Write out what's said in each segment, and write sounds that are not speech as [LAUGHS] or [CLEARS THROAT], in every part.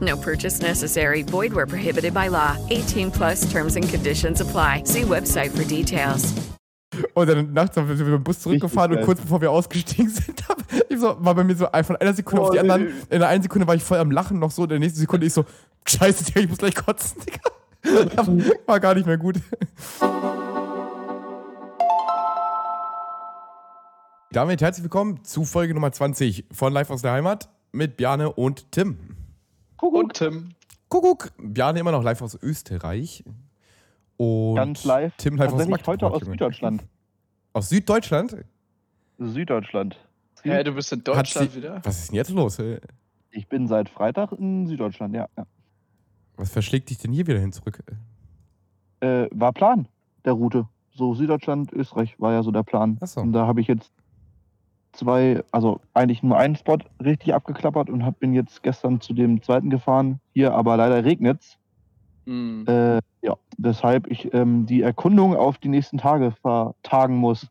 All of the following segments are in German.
No purchase necessary. Void where prohibited by law. 18 plus terms and conditions apply. See website for details. Und dann nachts sind wir mit dem Bus zurückgefahren und kurz bevor wir ausgestiegen [LAUGHS] sind, so, war bei mir so von einer Sekunde auf die Oh, anderen. nee. In der einen Sekunde war ich voll am Lachen noch so, in der nächsten Sekunde ich so, scheiße, Digga, ich muss gleich kotzen, Digga. [LAUGHS] War gar nicht mehr gut. Damit herzlich willkommen zu Folge Nummer 20 von Live aus der Heimat mit Bjarne und Tim. Und Tim. Kuckuck. Bjarne immer noch live aus Österreich. Und Ganz live. Tim live aus Tatsächlich heute Magdeburg. aus. Süddeutschland. Aus Süddeutschland? Süddeutschland. Hä, du bist in Deutschland sie- wieder? Was ist denn jetzt los? ey? Ich bin seit Freitag in Süddeutschland, ja. ja. Was verschlägt dich denn hier wieder hin zurück? Äh, war Plan der Route. So Süddeutschland, Österreich war ja so der Plan. Ach so. Und da habe ich jetzt zwei, also eigentlich nur einen Spot richtig abgeklappert und hab, bin jetzt gestern zu dem zweiten gefahren. Hier aber leider regnet's. Hm. Äh, ja, weshalb ich ähm, die Erkundung auf die nächsten Tage vertagen muss.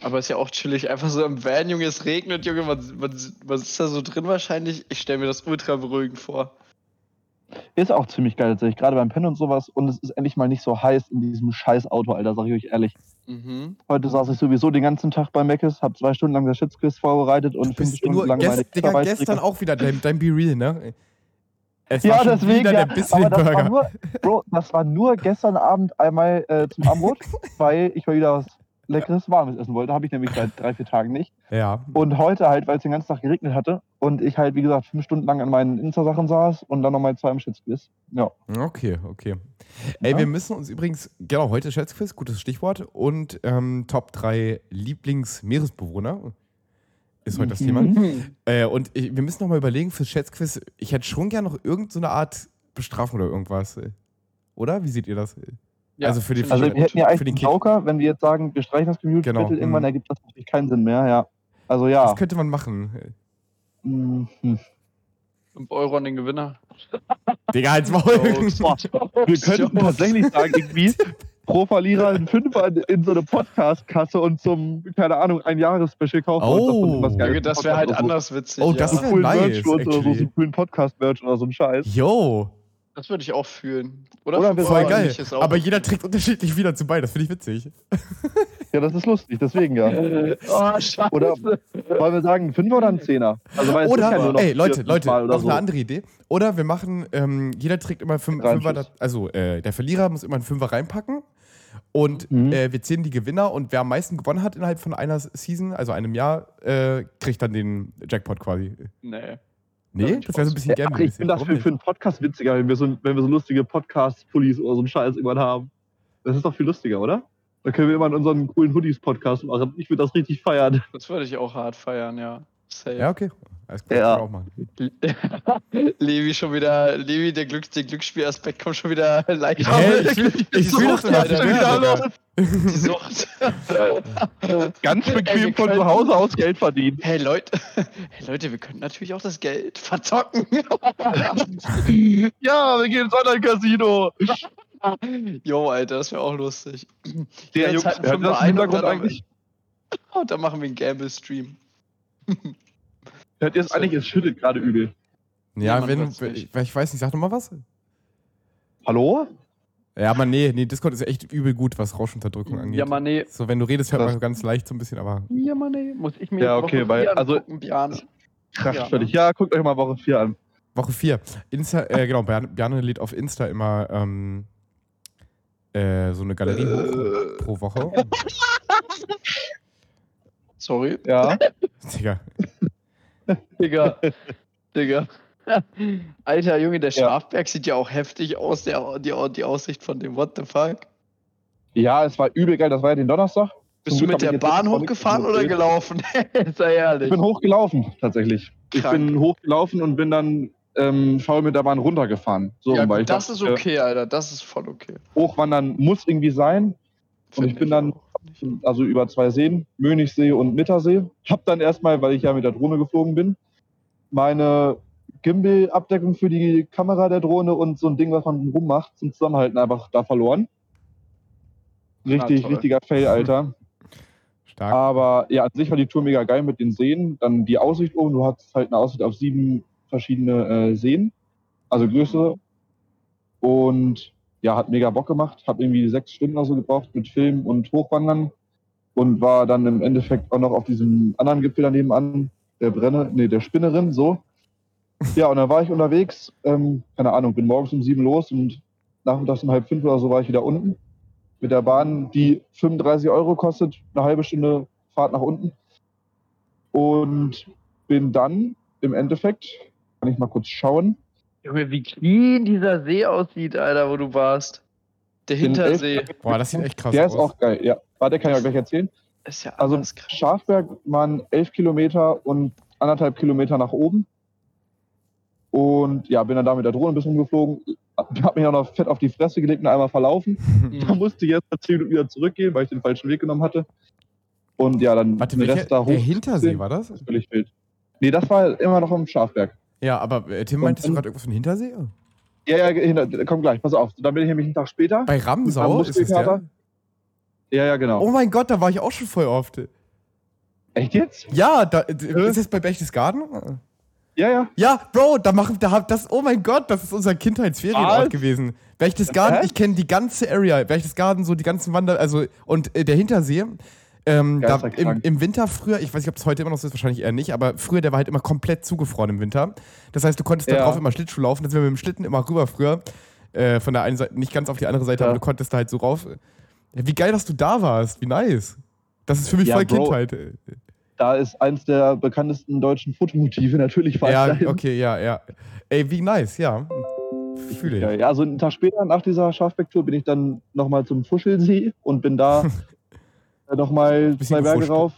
Aber ist ja auch chillig. Einfach so im Van, Junge, es regnet, Junge. Was, was, was ist da so drin wahrscheinlich? Ich stelle mir das ultra beruhigend vor. Ist auch ziemlich geil tatsächlich, gerade beim Pennen und sowas. Und es ist endlich mal nicht so heiß in diesem scheiß Auto, Alter, sag ich euch ehrlich. Mhm. Heute saß ich sowieso den ganzen Tag bei Meckes, habe zwei Stunden lang das Schitzquiz vorbereitet und fünf Stunden nur lang meine gest, Digga, Kinderarbeit gestern auch wieder dein, dein Be Real, ne? Es Ja, deswegen, wieder ja. der bisschen Aber das war Burger. nur, Bro, das war nur gestern Abend einmal äh, zum Abendbrot, [LAUGHS] weil ich mal wieder was Leckeres, Warmes essen wollte. Habe ich nämlich seit drei, vier Tagen nicht. Ja. Und heute halt, weil es den ganzen Tag geregnet hatte und ich halt, wie gesagt, fünf Stunden lang an meinen Insta-Sachen saß und dann nochmal zwei im Schitzquiz. Ja. Okay, okay. Ey, Ja. wir müssen uns übrigens, genau, heute Schätzquiz, gutes Stichwort. Und ähm, Top 3 Lieblingsmeeresbewohner ist heute das Thema. Mhm. Äh, und ich, wir müssen nochmal überlegen fürs Schätzquiz, ich hätte schon gern noch irgendeine so Art Bestrafung oder irgendwas. Oder? Wie seht ihr das? Ja, Also für den- Also wir hätten ja für eigentlich den. Joker, wenn wir jetzt sagen, wir streichen das Community Genau, Battle, irgendwann mhm. ergibt das natürlich keinen Sinn mehr, ja. Also ja. Das könnte man machen. Mhm. 5 Euro an den Gewinner. Digga, als Maul. Boah, wir [LAUGHS] könnten tatsächlich sagen, irgendwie pro Verlierer einen Fünfer in, so eine Podcast-Kasse und zum, keine Ahnung, ein Jahres-Special kaufen. Oh. Junge, das wäre halt anders witzig. Oh, das ja. wär- Coolen nice, Merch oder so, so einen coolen Podcast-Merch oder so ein Scheiß. Yo, Das würde ich auch fühlen. Oder? Oder wir voll sagen, geil. Aber jeder trägt unterschiedlich wieder zu bei, das finde ich witzig. Ja, das ist lustig, deswegen ja. [LAUGHS] Oh, scheiße. Oder wollen wir sagen, ein Fünfer oder ein Zehner? Also, weil es ist ja nur Oder, noch ey, Leute, Leute, fünfmal noch oder so. eine andere Idee. Oder wir machen, ähm, jeder trägt immer fünf, Rein Fünfer, also äh, der Verlierer muss immer einen Fünfer reinpacken. Und Mhm. äh, wir zählen die Gewinner und wer am meisten gewonnen hat innerhalb von einer Season, also einem Jahr, äh, kriegt dann den Jackpot quasi. Nee. Nee, das wäre so ein bisschen ach, ich finde das für, für einen Podcast witziger, wenn wir so, wenn wir so lustige Podcast-Pullis oder so einen Scheiß irgendwann haben. Das ist doch viel lustiger, oder? Dann können wir immer in unseren coolen Hoodies-Podcast machen. Ich würde das richtig feiern. Das würde ich auch hart feiern, ja. Safe. Ja, okay. Alles klar, Ja. auch machen. [LAUGHS] Levi schon wieder, Levi, der, Glück, der Glücksspielaspekt kommt schon wieder leicht. Hä? Ich will, ich Die will das wieder. Die Sucht. [LAUGHS] Ganz Ey, bequem von können- zu Hause aus Geld verdienen. Hey Leute, [LAUGHS] hey Leute, wir können natürlich auch das Geld verzocken. Ja, wir gehen ins Online-Casino. Jo, Alter, das wäre auch lustig. Der Jungs, halten hört das im Hintergrund eigentlich? Und dann machen wir einen Gamble-Stream. Hört ihr es eigentlich? Es schüttet gerade übel. Ja, man wenn, ich, ich weiß nicht, sag doch mal was. Hallo? Ja, aber nee, nee, Discord ist echt übel gut, was Rauschunterdrückung angeht. Ja, Mann, nee. So, wenn du redest, hört man ganz leicht so ein bisschen, aber. Ja, Mann, nee. Muss ich mir Ja, okay, Woche weil- also- Björn. Kracht Ja, völlig. Ja, guckt euch mal Woche 4 an. Woche 4. Insta, äh, genau, Bjarne lädt auf Insta immer ähm, äh, so eine Galerie hoch pro Woche. [LAUGHS] Sorry. Ja. [LAUGHS] Digga. [LAUGHS] Digga. Digga. [LAUGHS] Alter Junge, der Ja. Schafberg sieht ja auch heftig aus, der, die, die Aussicht von dem What the fuck. Ja, es war übel geil. Das war ja den Donnerstag. Bist Zum du mit der ich Bahn hochgefahren oder gelaufen? [LAUGHS] Sei ehrlich. Ich bin hochgelaufen, tatsächlich. Ich Krank. bin hochgelaufen und bin dann ähm, faul mit der Bahn runtergefahren. So, ja, gut, ich das ist dachte, okay, Alter. Das ist voll okay. Hochwandern muss irgendwie sein. Und ich Find bin dann auch. Also über zwei Seen, Mönichsee und Mittersee. Hab dann erstmal, weil ich ja mit der Drohne geflogen bin, meine Gimbal-Abdeckung für die Kamera der Drohne und so ein Ding, was man rummacht, zum Zusammenhalten einfach da verloren. Richtig, Ah, richtiger Fail, Alter. [LAUGHS] Stark. Aber ja, an sich war die Tour mega geil mit den Seen. Dann die Aussicht oben. Du hattest halt eine Aussicht auf sieben verschiedene äh, Seen, also größere. Und ja, hat mega Bock gemacht. Hab irgendwie sechs Stunden oder so gebraucht mit Film und Hochwandern. Und war dann im Endeffekt auch noch auf diesem anderen Gipfel daneben an, der Brenne, nee, der Spinnerin, so. Ja, und dann war ich unterwegs, ähm, keine Ahnung, bin morgens um sieben los und nachmittags um halb fünf oder so war ich wieder unten mit der Bahn, die 35 Euro kostet, eine halbe Stunde Fahrt nach unten. Und bin dann im Endeffekt, kann ich mal kurz schauen, Junge, wie clean dieser See aussieht, Alter, wo du warst. Der Hintersee. Boah, das sieht echt krass der aus. ist auch geil, ja. Warte, kann ich auch gleich erzählen. Ist ja Also. Schafberg waren elf Kilometer und anderthalb Kilometer nach oben. Und ja, bin dann da mit der Drohne ein bisschen geflogen. Hab mich auch noch fett auf die Fresse gelegt und einmal verlaufen. [LAUGHS] Da musste ich mal zehn Minuten wieder zurückgehen, weil ich den falschen Weg genommen hatte. Und ja, dann Warte, den welcher, Rest da hoch. der Hintersee war das? Das ist völlig wild. Nee, das war immer noch am Schafberg. Ja, aber äh, Tim, meintest du gerade irgendwas von Hintersee? Ja, ja, hinter, komm gleich, pass auf. Dann bin ich nämlich einen Tag später. Bei Ramsau ist das der? Ja, ja, genau. Oh mein Gott, da war ich auch schon voll oft. Echt jetzt? Ja, da, äh, ist das bei Berchtesgaden? Ja, ja. Ja, Bro, da machen da das. Oh mein Gott, das ist unser Kindheitsferienort gewesen. Berchtesgaden, Hä? ich kenne die ganze Area. Berchtesgaden, so die ganzen Wander, also und äh, der Hintersee. Ähm, da, im. Im Winter früher, ich weiß nicht, ob es heute immer noch so ist, wahrscheinlich eher nicht, aber früher, der war halt immer komplett zugefroren im Winter. Das heißt, du konntest da Ja. drauf immer Schlittschuh laufen, dann sind wir mit dem Schlitten immer rüber früher. Äh, von der einen Seite, nicht ganz auf die andere Seite, Ja. aber du konntest da halt so rauf. Wie geil, dass du da warst, wie nice. Das ist für mich Ja, voll Bro. Kindheit. Da ist eins der bekanntesten deutschen Fotomotive natürlich Ja, okay, ja, ja. Ey, wie nice, ja. Fühle ich. Ja, ja, also einen Tag später nach dieser Schafberg-Tour bin ich dann nochmal zum Fuschelsee und bin da [LAUGHS] nochmal Bisschen zwei Berge rauf.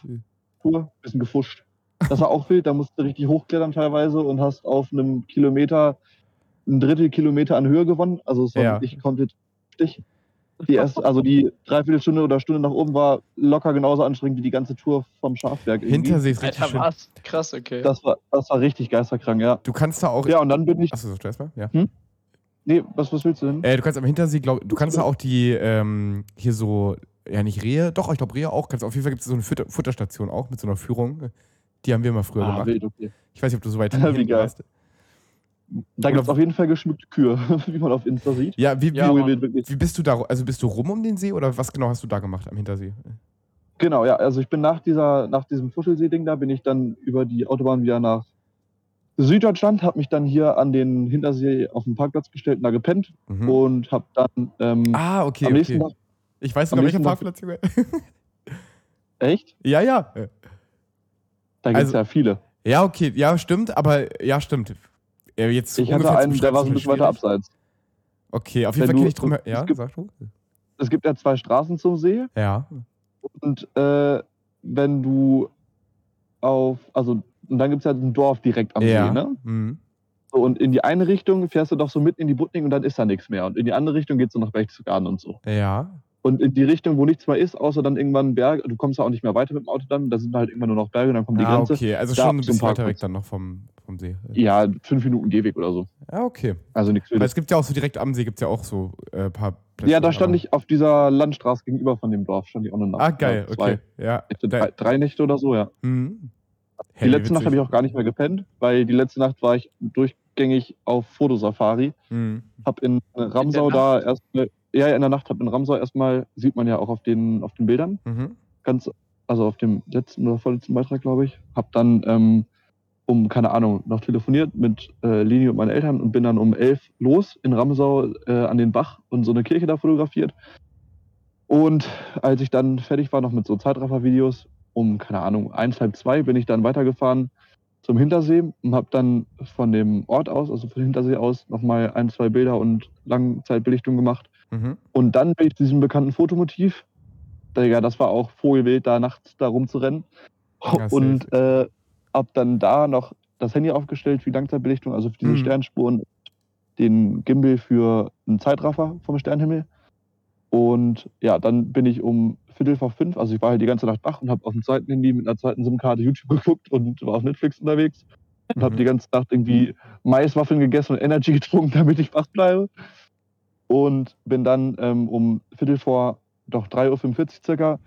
Tour, bisschen gefuscht. Das war auch wild, da musst du richtig hochklettern teilweise und hast auf einem Kilometer ein Drittel Kilometer an Höhe gewonnen. Also es war Ja. wirklich komplett stich. Die erste, also die Dreiviertelstunde oder Stunde nach oben war locker genauso anstrengend wie die ganze Tour vom Schafberg. irgendwie. Hintersee ist richtig Alter, schön. was? Krass, okay. Das war, das war richtig geisterkrank, ja. Du kannst da auch. Ja, und dann bin ich. Achso, so erstmal? Ja. Nee, was, was willst du denn? Äh, du kannst am Hintersee, glaub, du kannst da auch die, ähm, hier so, ja nicht Rehe, doch, ich glaube Rehe auch. Kannst, auf jeden Fall gibt es so eine Futter, Futterstation auch mit so einer Führung. Die haben wir mal früher ah, gemacht. wild, okay. Ich weiß nicht, ob du so weit [LAUGHS] Wie hinten geil. warst. Da gibt es auf jeden Fall geschmückte Kühe, [LAUGHS] wie man auf Insta sieht. Ja, wie, wie, Ja, wie bist du da, also bist du rum um den See oder was genau hast du da gemacht am Hintersee? Genau, ja. Also ich bin nach dieser, nach diesem Fuschelsee-Ding da, bin ich dann über die Autobahn wieder nach Süddeutschland, habe mich dann hier an den Hintersee auf den Parkplatz gestellt und da gepennt Mhm. und habe dann ähm, ah, okay, am nächsten okay. Tag. Ich weiß sogar, welcher Parkplatz. [LAUGHS] Echt? ja, ja. Da gibt es Also- ja viele. Ja, okay, ja, stimmt, aber ja, stimmt. Ja, jetzt Ich hatte einen, der beschreiben, war so ein bisschen weiter abseits. Okay, auf jeden Wenn Fall kenne ich drum. es Ja, gibt- sag du? Es gibt ja zwei Straßen zum See Ja. und äh, wenn du auf, also und dann gibt es ja ein Dorf direkt am ja. See, ne? Mhm. So, und in die eine Richtung fährst du doch so mitten in die Butning und dann ist da nichts mehr. Und in die andere Richtung geht es so nach Berchtesgaden und so. Ja. Und in die Richtung, wo nichts mehr ist, außer dann irgendwann Berge, du kommst ja auch nicht mehr weiter mit dem Auto dann, da sind halt irgendwann nur noch Berge, dann kommt die Ah, Grenze. okay, also Da schon ein zum bisschen weiter Parkplatz. weg dann noch vom, vom See. Ja, fünf Minuten Gehweg oder so. Ja, okay. Also nichts Weil es gibt ja auch so direkt am See, gibt es ja auch so äh, paar Plätze. Ja, da stand ich auf dieser Landstraße gegenüber von dem Dorf, stand ich auch eine Nacht. Ah, geil, Ja, zwei okay. Ja. Nächte, Da, drei, drei Nächte oder so, ja. mhm. Die letzte Nacht habe ich auch gar nicht mehr gepennt, weil die letzte Nacht war ich durchgängig auf Fotosafari. Mhm. Hab in Ramsau da Nacht? erstmal, ja, in der Nacht hab in Ramsau erstmal, sieht man ja auch auf den, auf den Bildern, Mhm. ganz, also auf dem letzten oder vorletzten Beitrag, glaube ich. Hab dann ähm, um, keine Ahnung, noch telefoniert mit äh, Lini und meinen Eltern und bin dann um elf los in Ramsau äh, an den Bach und so eine Kirche da fotografiert. Und als ich dann fertig war noch mit so Zeitraffer-Videos, um, keine Ahnung, eins, halb zwei, bin ich dann weitergefahren zum Hintersee und habe dann von dem Ort aus, also von Hintersee aus, nochmal ein, zwei Bilder und Langzeitbelichtung gemacht. Mhm. Und dann bin ich zu diesem bekannten Fotomotiv. Digga, das war auch vogelwild, da nachts da rumzurennen. Ja, und äh, hab dann da noch das Handy aufgestellt für die Langzeitbelichtung, also für diese Mhm. Sternspuren, den Gimbal für einen Zeitraffer vom Sternhimmel. Und ja, dann bin ich um Viertel vor fünf, also ich war halt die ganze Nacht wach und habe auf dem zweiten Handy mit einer zweiten SIM-Karte YouTube [LAUGHS] geguckt und war auf Netflix unterwegs und habe Mhm. die ganze Nacht irgendwie Maiswaffeln gegessen und Energy [LAUGHS] getrunken, damit ich wach bleibe. Und bin dann ähm, um Viertel vor, doch 3.45 Uhr circa,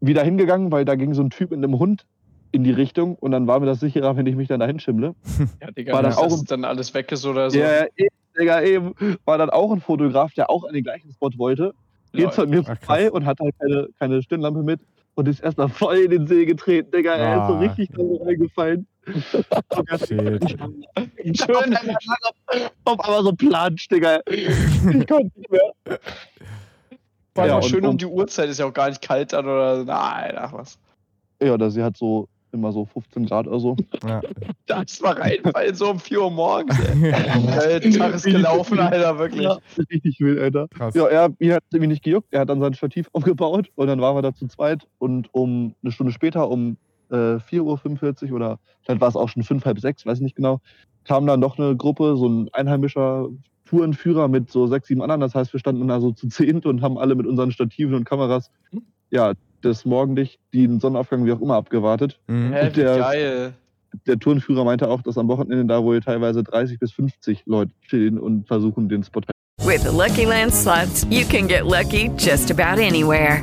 wieder hingegangen, weil da ging so ein Typ mit einem Hund in die Richtung und dann war mir das sicherer, wenn ich mich dann dahin schimmle. [LAUGHS] Ja, Digga, War dann auch das im- dann alles weg ist oder so. Ja, eben, Digga, eben. War dann auch ein Fotograf, der auch an den gleichen Spot wollte. Geht zu mir vorbei krass. und hat halt keine, keine Stirnlampe mit und ist erstmal voll in den See getreten, Digga. Er ist so Ah. richtig da reingefallen. Shit. Schön. Auf einmal so plansch, Digga. Ich konnte nicht mehr. War Ja, ja, und- schön um die Uhrzeit, ist ja auch gar nicht kalt dann oder. Nein, ach was. Ja, der See hat so immer so 15 Grad oder so. Ja. Das war reinfallen, so um 4 Uhr morgens. Ey. [LAUGHS] Der Tag ist gelaufen, Alter, wirklich. Ja, richtig wild, Alter. Krass. Ja, er, ihn hat irgendwie nicht gejuckt. Er hat dann sein Stativ [LAUGHS] aufgebaut und dann waren wir da zu zweit. Und um eine Stunde später, um äh, 4.45 Uhr oder vielleicht war es auch schon fünf, halb sechs, weiß ich nicht genau, kam dann noch eine Gruppe, so ein einheimischer Tourenführer mit so sechs, sieben anderen. Das heißt, wir standen da so zu zehnt und haben alle mit unseren Stativen und Kameras ja, das Morgenlicht, den Sonnenaufgang, wie auch immer, abgewartet. Mhm. Hä, wie der- geil. Der Tourenführer meinte auch, dass am Wochenende da wohl teilweise 30 bis 50 Leute stehen und versuchen, den Spot With the Lucky Land slots, you can get lucky just about anywhere.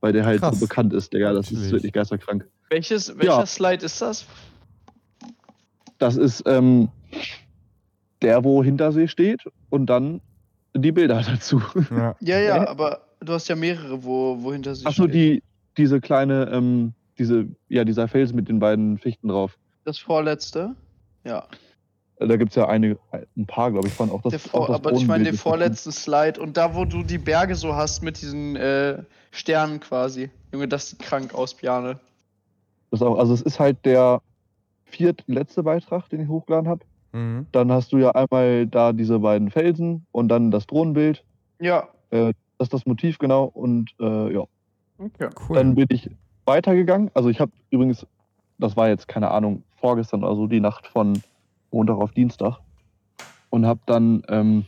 weil der halt Krass. so bekannt ist, Digga. Das Natürlich. ist wirklich geisterkrank. Welches, welcher Ja. Slide ist das? Das ist ähm, der, wo Hintersee steht und dann die Bilder [LAUGHS] dazu. Ja. Ja, ja, aber du hast ja mehrere, wo, wo hinter sich Achso, die, diese kleine, ähm, diese, ja, dieser Fels mit den beiden Fichten drauf. Das vorletzte? Ja. Da gibt es ja eine, ein paar, glaube ich, von auch das, Der auch vor, das aber ich meine den vorletzten Slide und da, wo du die Berge so hast mit diesen äh, Sternen quasi. Junge, das sieht krank aus, Piane. Das auch, also es ist halt der viertletzte Beitrag, den ich hochgeladen habe. Mhm. Dann hast du ja einmal da diese beiden Felsen und dann das Drohnenbild. Ja. Das ist das Motiv genau. Und äh, ja, Okay. Cool. Dann bin ich weitergegangen. Also ich habe übrigens, das war jetzt keine Ahnung, vorgestern oder so, die Nacht von Montag auf Dienstag. Und habe dann ähm,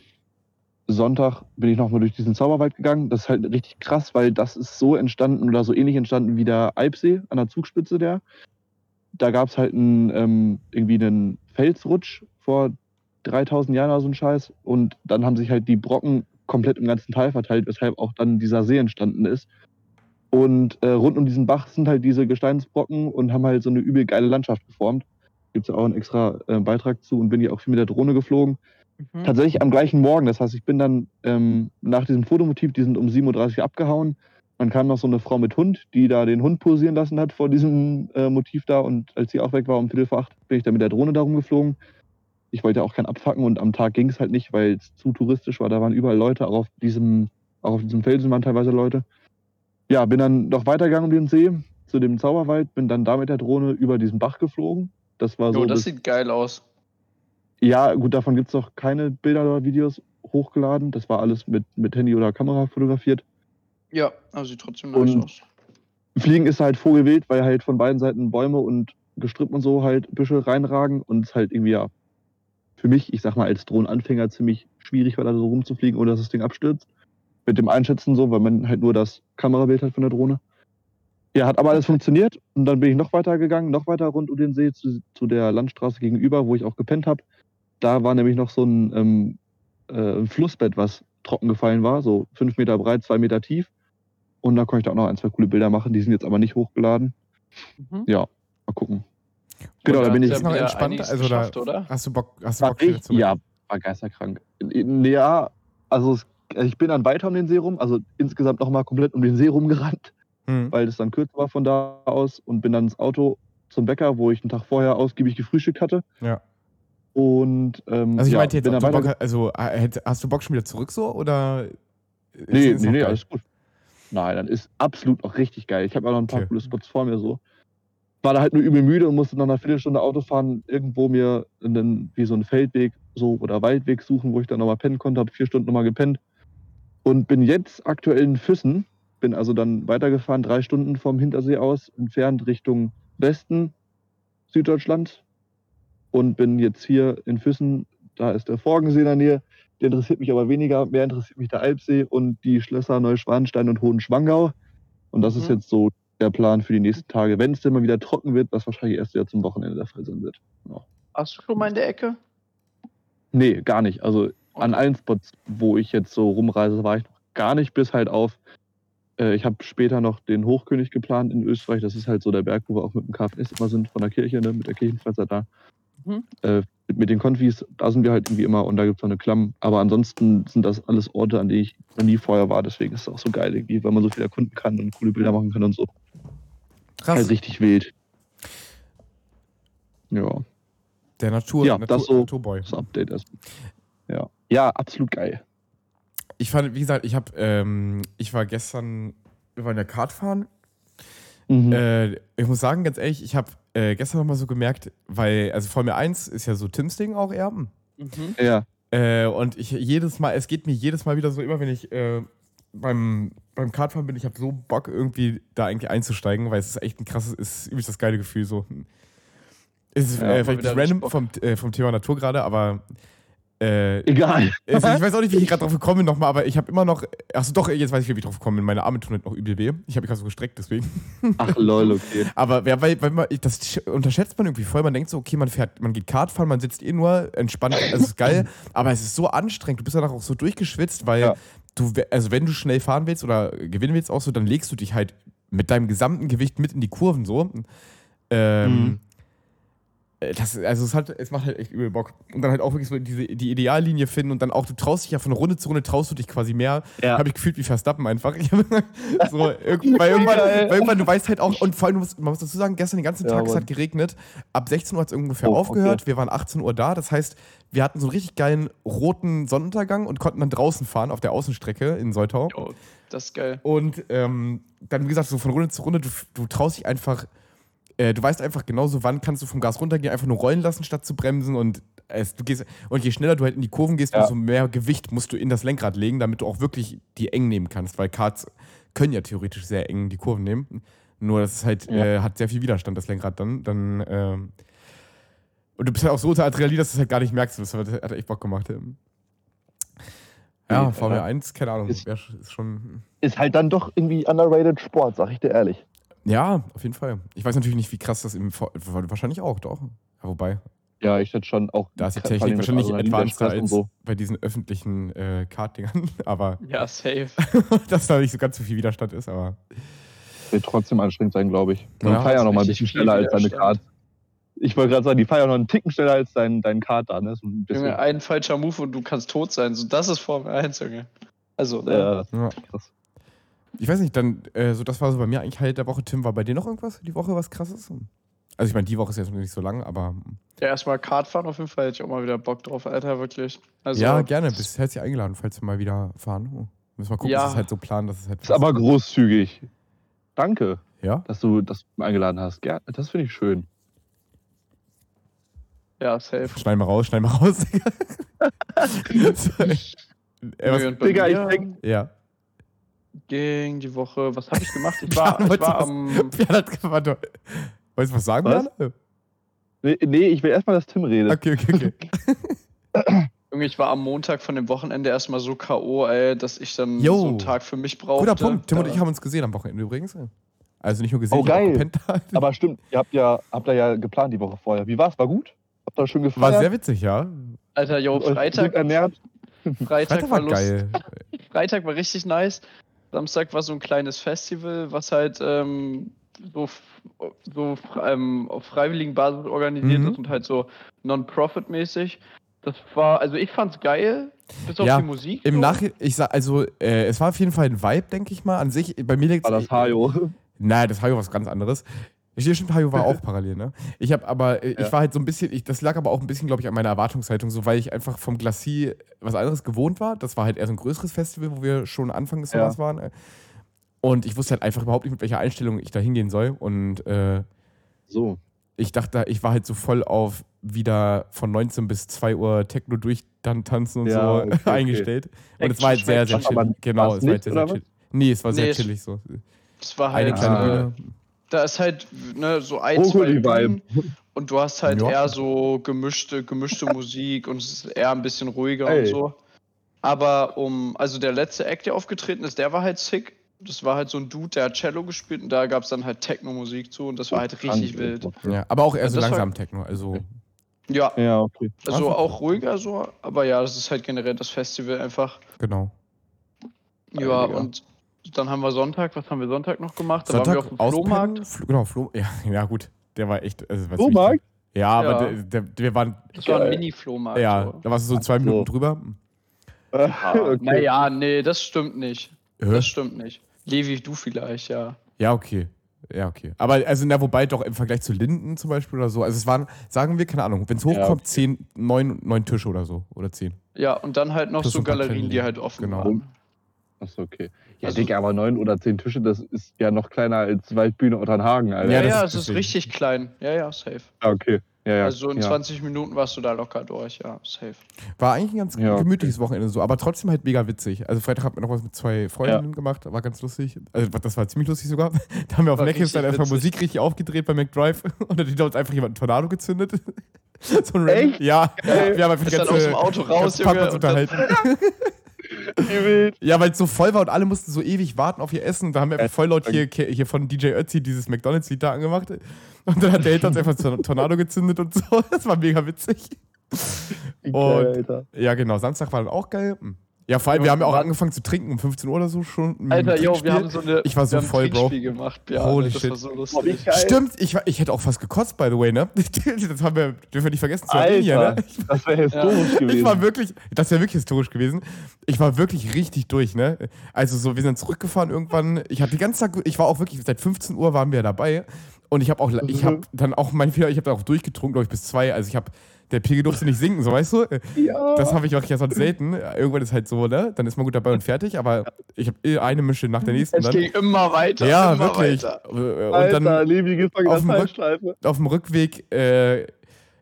Sonntag bin ich nochmal durch diesen Zauberwald gegangen. Das ist halt richtig krass, weil das ist so entstanden oder so ähnlich entstanden wie der Alpsee an der Zugspitze der. Da gab es halt einen, ähm, irgendwie einen Felsrutsch vor 3000 Jahren oder so ein Scheiß. Und dann haben sich halt die Brocken komplett im ganzen Tal verteilt, weshalb auch dann dieser See entstanden ist. Und äh, rund um diesen Bach sind halt diese Gesteinsbrocken und haben halt so eine übel geile Landschaft geformt. Gibt es ja auch einen extra äh, Beitrag zu und bin ja auch viel mit der Drohne geflogen. Mhm. Tatsächlich am gleichen Morgen. Das heißt, ich bin dann ähm, nach diesem Fotomotiv, die sind um 7.30 Uhr abgehauen. Dann kam noch so eine Frau mit Hund, die da den Hund posieren lassen hat vor diesem äh, Motiv da. Und als sie auch weg war um Viertel vor acht, bin ich dann mit der Drohne darum geflogen. Ich wollte ja auch keinen abfacken und am Tag ging es halt nicht, weil es zu touristisch war. Da waren überall Leute, auch auf diesem, auch auf diesem Felsen waren teilweise Leute. Ja, bin dann noch weitergegangen um den See zu dem Zauberwald, bin dann da mit der Drohne über diesen Bach geflogen. Das war so. Jo, das sieht geil aus. Ja, gut, davon gibt es noch keine Bilder oder Videos hochgeladen. Das war alles mit, mit Handy oder Kamera fotografiert. Ja, aber sieht trotzdem nice Und- aus. Fliegen ist halt vogelwild, weil halt von beiden Seiten Bäume und Gestrüpp und so halt Büsche reinragen und es halt irgendwie ja für mich, ich sag mal als Drohnenanfänger ziemlich schwierig war, da so rumzufliegen, ohne dass das Ding abstürzt. Mit dem Einschätzen so, weil man halt nur das Kamerabild hat von der Drohne. Ja, hat aber alles funktioniert und dann bin ich noch weiter gegangen, noch weiter rund um den See zu, zu der Landstraße gegenüber, wo ich auch gepennt habe. Da war nämlich noch so ein, ähm, äh, ein Flussbett, was trocken gefallen war, so fünf Meter breit, zwei Meter tief. Und da konnte ich da auch noch ein, zwei coole Bilder machen. Die sind jetzt aber nicht hochgeladen. Mhm. Ja, mal gucken. Genau, da bin ich. Ist noch entspannt, also da oder? hast du Bock, hast du War Bock ich, ja, war geisterkrank. Ja, also es, ich bin dann weiter um den See rum, also insgesamt nochmal komplett um den See rumgerannt, Hm. weil es dann kürzer war von da aus und bin dann ins Auto zum Bäcker, wo ich einen Tag vorher ausgiebig gefrühstückt hatte. Ja. Und ähm, Also ich ja, meinte jetzt, ob Bock, also hast du Bock schon wieder zurück so oder? ist Nee, nee, nee, alles gut. Nein, dann ist absolut auch richtig geil. Ich habe auch noch ein paar Okay. coole Spots vor mir so. War da halt nur übel müde und musste nach einer Viertelstunde Auto fahren, irgendwo mir einen, wie so einen Feldweg so oder Waldweg suchen, wo ich dann nochmal pennen konnte, habe vier Stunden nochmal gepennt und bin jetzt aktuell in Füssen. Bin also dann weitergefahren, drei Stunden vom Hintersee aus, entfernt Richtung Westen, Süddeutschland. Und bin jetzt hier in Füssen, da ist der Forgensee in der Nähe. Der interessiert mich aber weniger. Mehr interessiert mich der Alpsee und die Schlösser Neuschwanstein und Hohenschwangau. Und das ist Mhm. jetzt so der Plan für die nächsten Tage. Wenn es denn mal wieder trocken wird, was wahrscheinlich erst wieder zum Wochenende der Fall sein wird. Genau. Hast du schon mal in der Ecke? Nee, gar nicht. Also an allen Spots, wo ich jetzt so rumreise, war ich noch gar nicht, bis halt auf. Äh, ich habe später noch den Hochkönig geplant in Österreich. Das ist halt so der Berg, wo wir auch mit dem KFS immer sind, von der Kirche, ne, mit der Kirchenfreizeit da. Mhm. Äh, mit, mit den Konfis, da sind wir halt irgendwie immer und da gibt es noch eine Klamm. Aber ansonsten sind das alles Orte, an denen ich noch nie vorher war. Deswegen ist es auch so geil, irgendwie, weil man so viel erkunden kann und coole Bilder machen kann und so. Krass. Halt richtig wild. Ja, Der Natur, Ja, Natur, das so- Naturboy. das Update erst. Ja. ja, absolut geil. Ich fand, wie gesagt, ich habe, ähm, ich war gestern, wir waren ja Kart fahren. Mhm. Äh, ich muss sagen, ganz ehrlich, ich habe äh, gestern nochmal so gemerkt, weil, also Formel 1 ist ja so Tims Ding auch Erben. Mhm. ja. Äh, und ich jedes Mal, es geht mir jedes Mal wieder so, immer wenn ich äh, beim, beim Kartfahren bin, ich habe so Bock, irgendwie da eigentlich einzusteigen, weil es ist echt ein krasses, ist übelst das geile Gefühl so. Es ist Ja, äh, vielleicht random vom, äh, vom Thema Natur gerade, aber äh, Egal. also ich [LAUGHS] weiß auch nicht, wie ich gerade drauf gekommen bin nochmal, aber ich habe immer noch, achso doch, jetzt weiß ich, wie ich drauf gekommen bin, meine Arme tun halt noch übel weh. Ich habe mich gerade so gestreckt, deswegen. Ach lol, okay. [LAUGHS] Aber wer, weil, weil man, das sch- unterschätzt man irgendwie voll. Man denkt so, okay, man fährt, man geht Kart fahren, man sitzt eh nur entspannt, es ist geil, [LAUGHS] aber es ist so anstrengend. Du bist danach auch so durchgeschwitzt, weil Ja. du, also wenn du schnell fahren willst oder gewinnen willst auch so, dann legst du dich halt mit deinem gesamten Gewicht mit in die Kurven so. Ähm, Mhm. Äh, Das, also es, hat, es macht halt echt übel Bock. Und dann halt auch wirklich so diese, die Ideallinie finden und dann auch, du traust dich ja von Runde zu Runde, traust du dich quasi mehr. Ja. Habe ich gefühlt wie Verstappen einfach. [LAUGHS] So, [LAUGHS] weil, irgendwann, weil irgendwann, du weißt halt auch, und vor allem, du musst, man muss dazu sagen, gestern den ganzen Ja, Tag, es Mann. hat geregnet. Ab 16 Uhr hat es ungefähr Oh, aufgehört. okay. Wir waren 18 Uhr da. Das heißt, wir hatten so einen richtig geilen roten Sonnenuntergang und konnten dann draußen fahren auf der Außenstrecke in Soltau. Jo, das ist geil. Und ähm, dann, wie gesagt, so von Runde zu Runde, du, du traust dich einfach, äh, du weißt einfach genauso, wann kannst du vom Gas runtergehen, einfach nur rollen lassen, statt zu bremsen. Und, es, du gehst, und je schneller du halt in die Kurven gehst, Ja. umso mehr Gewicht musst du in das Lenkrad legen, damit du auch wirklich die eng nehmen kannst. Weil Karts können ja theoretisch sehr eng die Kurven nehmen. Nur das halt, Ja. äh, hat sehr viel Widerstand, das Lenkrad dann. dann ähm, und du bist halt auch so unter Adrenalin, dass du es halt gar nicht merkst. Das hat, echt Bock gemacht. Ja, Nee, Formel ja. 1, keine Ahnung, Ist- ist schon. Ist halt dann doch irgendwie underrated Sport, sag ich dir ehrlich. Ja, auf jeden Fall. Ich weiß natürlich nicht, wie krass das im. Vor wahrscheinlich auch, doch. Ja, wobei, Ja, ich hätte schon auch. da ist die Technik wahrscheinlich advanceder und als so. bei diesen öffentlichen äh, Kartdingern. [LAUGHS] Aber Ja, safe. [LAUGHS] dass da nicht so ganz so viel Widerstand ist, aber. Wird trotzdem anstrengend sein, glaube ich. Man Ja, feiert noch mal ein bisschen schneller als deine Widerstand. Kart. Ich wollte gerade sagen, die feiern noch einen Ticken schneller als dein, dein Kart da, ne? So ein. Junge, ein falscher Move und du kannst tot sein. So, das ist Formel 1, Junge. Also, ne? Ja. krass. Ich weiß nicht, dann, äh, so das war so bei mir eigentlich halt der Woche. Tim, war bei dir noch irgendwas die Woche, was krasses? Also ich meine, die Woche ist jetzt noch nicht so lang, aber ja, erstmal Kart fahren auf jeden Fall. Hätte ich auch mal wieder Bock drauf, Alter, wirklich. Also, ja, gerne. Bist herzlich eingeladen, falls wir mal wieder fahren. Oh. Müssen wir gucken, Ja. dass es halt so planen, dass es halt Ist aber großzügig. Danke, Ja? dass du das eingeladen hast. Gerne. Das finde ich schön. Ja, safe. Schneiden wir raus, schneiden wir raus. [LAUGHS] bei Digga, ich mir denk- ja. Ging die Woche, was habe ich gemacht? Ich [LAUGHS] war, ich war am. Björn hat warte, Wolltest du was sagen, Was? Björn? Nee, nee, ich will erstmal, dass Tim redet. Okay, okay, okay. [LAUGHS] Junge, ich war am Montag von dem Wochenende erstmal so K.O., ey, dass ich dann Jo. so einen Tag für mich brauchte. Guter Punkt. Tim und Da- ich haben uns gesehen am Wochenende übrigens. Also nicht nur gesehen, Oh, ich hab auch geil. gepennt. Aber stimmt, ihr habt ja, habt ihr ja geplant die Woche vorher. Wie war's? War gut? Habt ihr schön gefeiert? War sehr witzig, ja. Alter, yo, gut Freitag, ernährt? Freitag, Freitag war Lust- geil. [LAUGHS] Freitag war richtig nice. Samstag war so ein kleines Festival, was halt ähm, so, so ähm, auf freiwilligen Basis organisiert Mhm. ist und halt so Non-Profit-mäßig. Das war, also ich fand's geil, bis auf Ja, die Musik. Im so. Nachhinein, ich sag, also, äh, es war auf jeden Fall ein Vibe, denke ich mal. An sich, bei mir liegt War das Hajo. Nein, das Hajo war was ganz anderes. Hajo war [LAUGHS] auch parallel, ne? Ich habe aber, äh, ich Ja. war halt so ein bisschen, ich, das lag aber auch ein bisschen, glaube ich, an meiner Erwartungshaltung, so weil ich einfach vom Glacis was anderes gewohnt war. Das war halt eher so ein größeres Festival, wo wir schon Anfang des Ja. Sommers waren. äh. Und ich wusste halt einfach überhaupt nicht, mit welcher Einstellung ich da hingehen soll. Und äh, So. ich dachte, ich war halt so voll auf wieder von 19 bis 2 Uhr Techno durch dann tanzen und Ja, so okay, [LAUGHS] okay. eingestellt. Und es war halt sehr, sehr chillig. Genau, es war halt sehr, sehr chillig. Nee, es war sehr Nee, es- chillig so. Das war Eine halt, kleine äh, Bühne. Da ist halt ne, so ein, Oh, zwei Vibe. Und du hast halt Ja. eher so gemischte, gemischte Musik und es ist eher ein bisschen ruhiger Ey. und so. Aber um, also der letzte Act, der aufgetreten ist, der war halt sick. Das war halt so ein Dude, der hat Cello gespielt und da gab es dann halt Techno-Musik zu und das war halt richtig wild. Ja, aber auch eher Ja, so das war- langsam Techno. Also, Ja, Ja, okay. also auch ruhiger so, aber ja, das ist halt generell das Festival einfach. genau. Ja, Digga. und dann haben wir Sonntag, was haben wir Sonntag noch gemacht? Da waren Sonntag wir auf dem Flohmarkt. auspennen, Fl genau, Flo [LAUGHS] ja, ja, gut. Der war echt. Also, was Flohmarkt? wichtig. Ja, aber Ja. Der, der, wir waren. Das war ein. Mini-Flohmarkt. Ja, so. da warst du so zwei Ach so. Minuten drüber. [LAUGHS] okay. Naja, nee, das stimmt nicht. Hä? Das stimmt nicht. Levi, du vielleicht, ja. Ja, okay. Ja, okay. Aber also, na, wobei doch im Vergleich zu Linden zum Beispiel oder so. Also, es waren, sagen wir, keine Ahnung, wenn es hochkommt, okay. zehn, neun, neun Tische oder so. Oder zehn. Ja, und dann halt noch Plus so Galerien, die halt offen Genau. waren. Achso, okay. Ja, Also- Digga, aber neun oder zehn Tische, das ist ja noch kleiner als Waldbühne Otterhagen, Alter. Ja, Ja, ja, das- es ist deswegen. richtig klein. Ja, ja, safe. Ah, okay. Ja, ja. also so in ja. 20 Minuten warst du da locker durch, ja, safe. War eigentlich ein ganz Ja, okay. gemütliches Wochenende so, aber trotzdem halt mega witzig. Also Freitag haben wir noch was mit zwei Freundinnen gemacht, war ganz lustig. Also das war ziemlich lustig sogar. [LAUGHS] Da haben wir auf War Neckes dann einfach witzig. Musik richtig aufgedreht bei McDrive [LAUGHS] und dann hat uns einfach jemand einen Tornado gezündet. [LAUGHS] so ein Echt? Random- Ja, wir haben einfach die ganze, aus dem Auto raus, Junge, dann- unterhalten. [LAUGHS] Ja, weil es so voll war und alle mussten so ewig warten auf ihr Essen. Und da haben wir einfach voll laut hier, hier von DJ Ötzi dieses McDonalds-Lied da angemacht. Und dann hat der hinter uns einfach so einen Tornado gezündet und so. [LAUGHS] Das war mega witzig. Und- geil. Ja, genau. Samstag war dann auch geil. Hm. Ja, vor allem, wir haben ja auch angefangen zu trinken um 15 Uhr oder so schon. im Alter, yo, wir haben so eine Ich war so voll, Bro. Gemacht, ja. Holy das shit. war so lustig. Stimmt, ich, war- ich hätte auch was gekotzt, by the way, ne? [LAUGHS] Das haben wir, dürfen wir nicht vergessen zu erwähnen hier, Alter, ne? das wäre historisch gewesen. [LAUGHS] Ich war wirklich, das wäre wirklich historisch gewesen. Ich war wirklich richtig durch, ne? Also so, wir sind zurückgefahren irgendwann. Ich habe die ganze Tag, ich war auch wirklich, seit 15 Uhr waren wir dabei. Und ich habe auch, ich habe dann auch mein Fehler, ich habe da auch durchgetrunken, glaube ich, bis zwei. Also ich habe, der Pegel durfte nicht sinken, so weißt du? ja. Das habe ich auch ja sonst selten. Irgendwann ist halt so, ne? Dann ist man gut dabei und fertig, aber ich habe eine Mische nach der nächsten Es ging immer weiter. Ja, immer wirklich. Weiter. Äh, Und Alter, dann mal auf dem Rück- auf dem Rückweg, äh,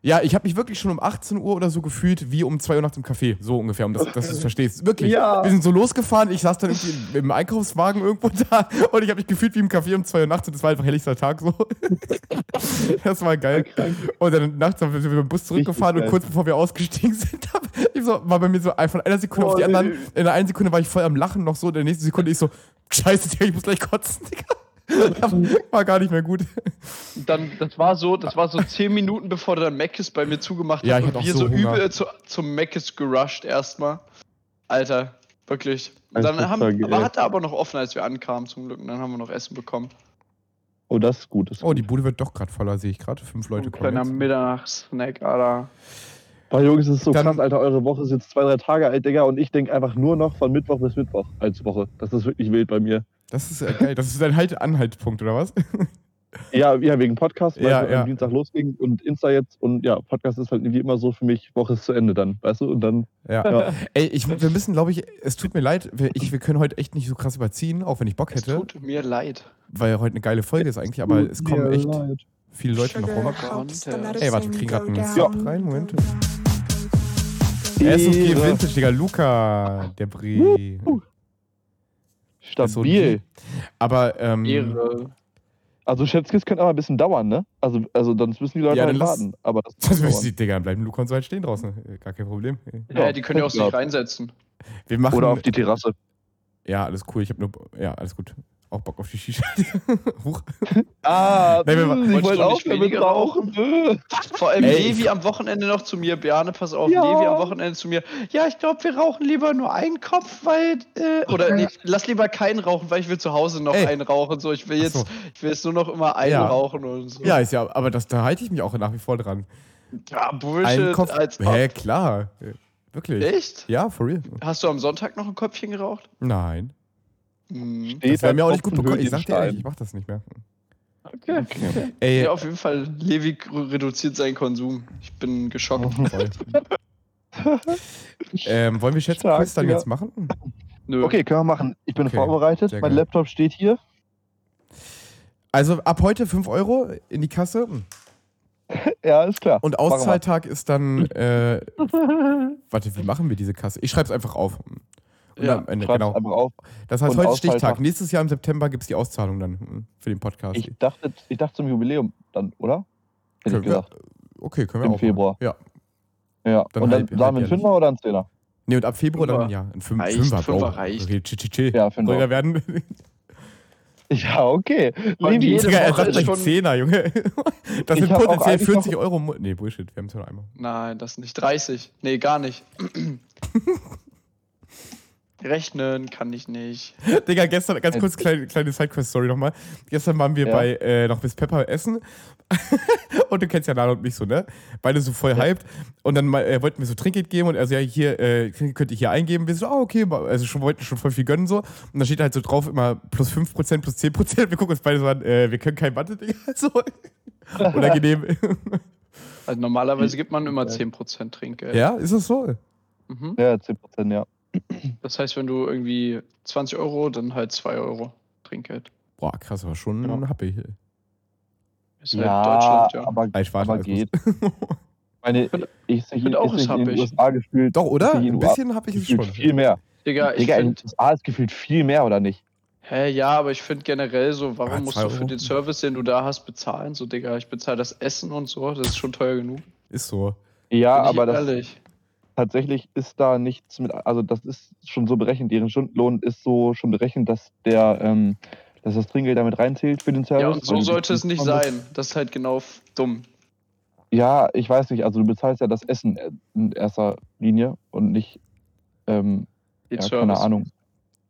ja, ich habe mich wirklich schon um 18 Uhr oder so gefühlt wie um 2 Uhr nachts im Café. So ungefähr, um das, dass du es verstehst. Wirklich. Ja. Wir sind so losgefahren, ich saß dann irgendwie im Einkaufswagen irgendwo da [LAUGHS] und ich habe mich gefühlt wie im Café um 2 Uhr nachts und das war einfach helllichster Tag so. [LAUGHS] das war geil. Und dann nachts sind wir mit dem Bus zurückgefahren Richtig und kurz bevor wir ausgestiegen [LAUGHS] sind, ich so, war bei mir so von einer Sekunde auf die Boah, anderen. nee. In der einen Sekunde war ich voll am Lachen noch so, in der nächsten Sekunde ich so, scheiße, Digga, ich muss gleich kotzen, Digga. [LAUGHS] War gar nicht mehr gut. Dann, das war so, das war so zehn Minuten, bevor der Meckes bei mir zugemacht hat Ja, ich und hatte auch wir so so, übel zu, zum Meckes gerusht erstmal. Alter, wirklich. Und Das dann haben, aber hat er aber noch offen, als wir ankamen zum Glück. Und dann haben wir noch Essen bekommen. Oh, das ist gut. Das ist Oh, die gut. Bude wird doch gerade voller, sehe ich gerade. Fünf Leute kommen. kleiner. Mittagssnack, Alter. Boah, Jungs, es ist so Dann- krass, Alter. Eure Woche ist jetzt zwei, drei Tage alt, Digga. Und ich denke einfach nur noch von Mittwoch bis Mittwoch als Woche. Das ist wirklich wild bei mir. Das ist äh, geil. Das ist dein halt Anhaltspunkt, oder was? Ja, ja wegen Podcast, weil Ja, es ja. am Dienstag losging und Insta jetzt. Und ja, Podcast ist halt wie immer so für mich, Woche ist zu Ende dann, weißt du? Und dann, Ja. ja. Ey, ich, wir müssen, glaube ich, es tut mir leid, wir, ich, wir können heute echt nicht so krass überziehen, auch wenn ich Bock Es hätte, tut mir leid. weil heute eine geile Folge ist eigentlich, aber es kommen echt viele Leute noch rum. Ey, warte, wir kriegen gerade einen Ja. Rein, Moment. Ehre. Vintage, Digga, Luca, der Bre. Stabil. Aber, ähm, Ehre. Also Schätzkis könnte aber ein bisschen dauern, ne? Also, also dann müssen die Leute Ja, halt lass- warten. Aber das das müssen die, Digga, bleiben Luca und so halt stehen draußen. Äh, Gar kein Problem. Ja, die können ja auch sich Ja. reinsetzen. Wir machen, Oder auf die Terrasse. ja, alles cool, ich habe nur, ja, alles gut. Auch Bock auf die Shisha. [LAUGHS] Huch. Ah, Nee, wir- mh, ich wollte auch nicht damit rauchen. Äh. Vor allem Ey, Levi am Wochenende noch zu mir. Bjane, pass auf, Ja. Levi am Wochenende zu mir. Ja, ich glaube, wir rauchen lieber nur einen Kopf, weil. Äh, oder nee, lass lieber keinen rauchen, weil ich will zu Hause noch Ey. einen rauchen. So, ich will jetzt, so. ich will jetzt nur noch immer einen Ja. rauchen und so. Ja, ist ja, aber das, da halte ich mich auch nach wie vor dran. ja Bullshit. Ein Kopf. Als Hä, klar. Wirklich. Echt? Ja, for real. Hast du am Sonntag noch ein Köpfchen geraucht? Nein. Hm. Steht Das wäre mir auch nicht gut bekommen. Ich sag dir ehrlich, ich mach das nicht mehr. Okay. [LAUGHS] Ey, Ja, auf jeden Fall. Levi reduziert seinen Konsum. Ich bin geschockt. [LAUGHS] voll. [LAUGHS] ähm, wollen wir Schätzquiz dann jetzt machen? Nö. Okay, können wir machen. Ich bin Okay, vorbereitet. sehr Mein geil. Laptop steht hier. Also ab heute 5 Euro in die Kasse. Ja, ist klar. Und. Auszahltag ist dann. Äh, warte, wie machen wir diese Kasse? Ich schreib's einfach auf. Und Ja, am Ende, genau. auf. Das heißt, Und heute. Stichtag. Nächstes Jahr im September gibt es die Auszahlung dann hm, für den Podcast. Ich dachte, ich dachte zum Jubiläum dann, oder? Hätte Können ich wir, gesagt. okay, können wir Im auch. Februar. Machen. Ja. Ja. Dann und dann halb- sagen wir einen halbjährlich. Fünfer oder einen Zehner? Nee, und ab Februar dann Fünfer. ja. Ein Fünf, Reicht, Fünfer, Fünfer reicht. Okay, chi, chi, chi. Ja, Fünfer. Soll er werden? [LAUGHS] Ja, okay. Und jede Digga, er sagt schon- Zehner, Junge. [LAUGHS] Das sind potenziell eigentlich noch- 40 Euro. im. Nee, Bullshit, wir haben es nur einmal. Nein, das nicht. 30. Nee, gar nicht. [LAUGHS] Rechnen kann ich nicht. [LAUGHS] Digga, gestern, ganz kurz, kleine, kleine Sidequest-Story nochmal. Gestern waren wir Ja. bei äh, noch bis Pepper essen. [LAUGHS] und du kennst ja Nana und mich so, ne? Beide so voll hyped. Und dann äh, wollten wir so Trinkgeld geben und er so, ja, hier, äh, könnt ihr hier eingeben. Wir so, ah, okay, also schon, wollten schon voll viel gönnen so. Und dann steht halt so drauf immer plus 5%, plus 10%. Wir gucken uns beide so an, äh, wir können kein Mathe, Digga. [LAUGHS] So. Unangenehm. Also normalerweise gibt man immer 10% Trinkgeld. ja, ist das so? Mhm. Ja, 10%, ja. Das heißt, wenn du irgendwie 20 Euro, dann halt 2 Euro Trinkgeld. Boah, krass, aber schon Ja. happy. Ist halt Ja, Deutschland, ja. aber, Nein, Spaß, aber geht. [LAUGHS] Meine, ich sehe find auch, ist es happig. USA gefühlt. Doch, oder? Ein bisschen habe ich es schon. Viel mehr. Digga, ich Digga, in den finde. USA ist gefühlt viel mehr, oder nicht? Hä, ja, aber ich finde generell so, warum Ah, musst du für Euro? den Service, den du da hast, bezahlen? So, Digga, ich bezahle das Essen und so, das ist schon teuer genug. Ist so. Ja, ich aber das, ehrlich. Tatsächlich ist da nichts mit, also das ist schon so berechnet, deren Stundenlohn ist so schon berechnet, dass der, ähm, dass das Trinkgeld damit reinzählt für den Service. Ja, und so sollte es nicht sein. Das ist halt genau dumm. Ja, ich weiß nicht, also du bezahlst ja das Essen in erster Linie und nicht, ähm, Den ja, Service. keine Ahnung,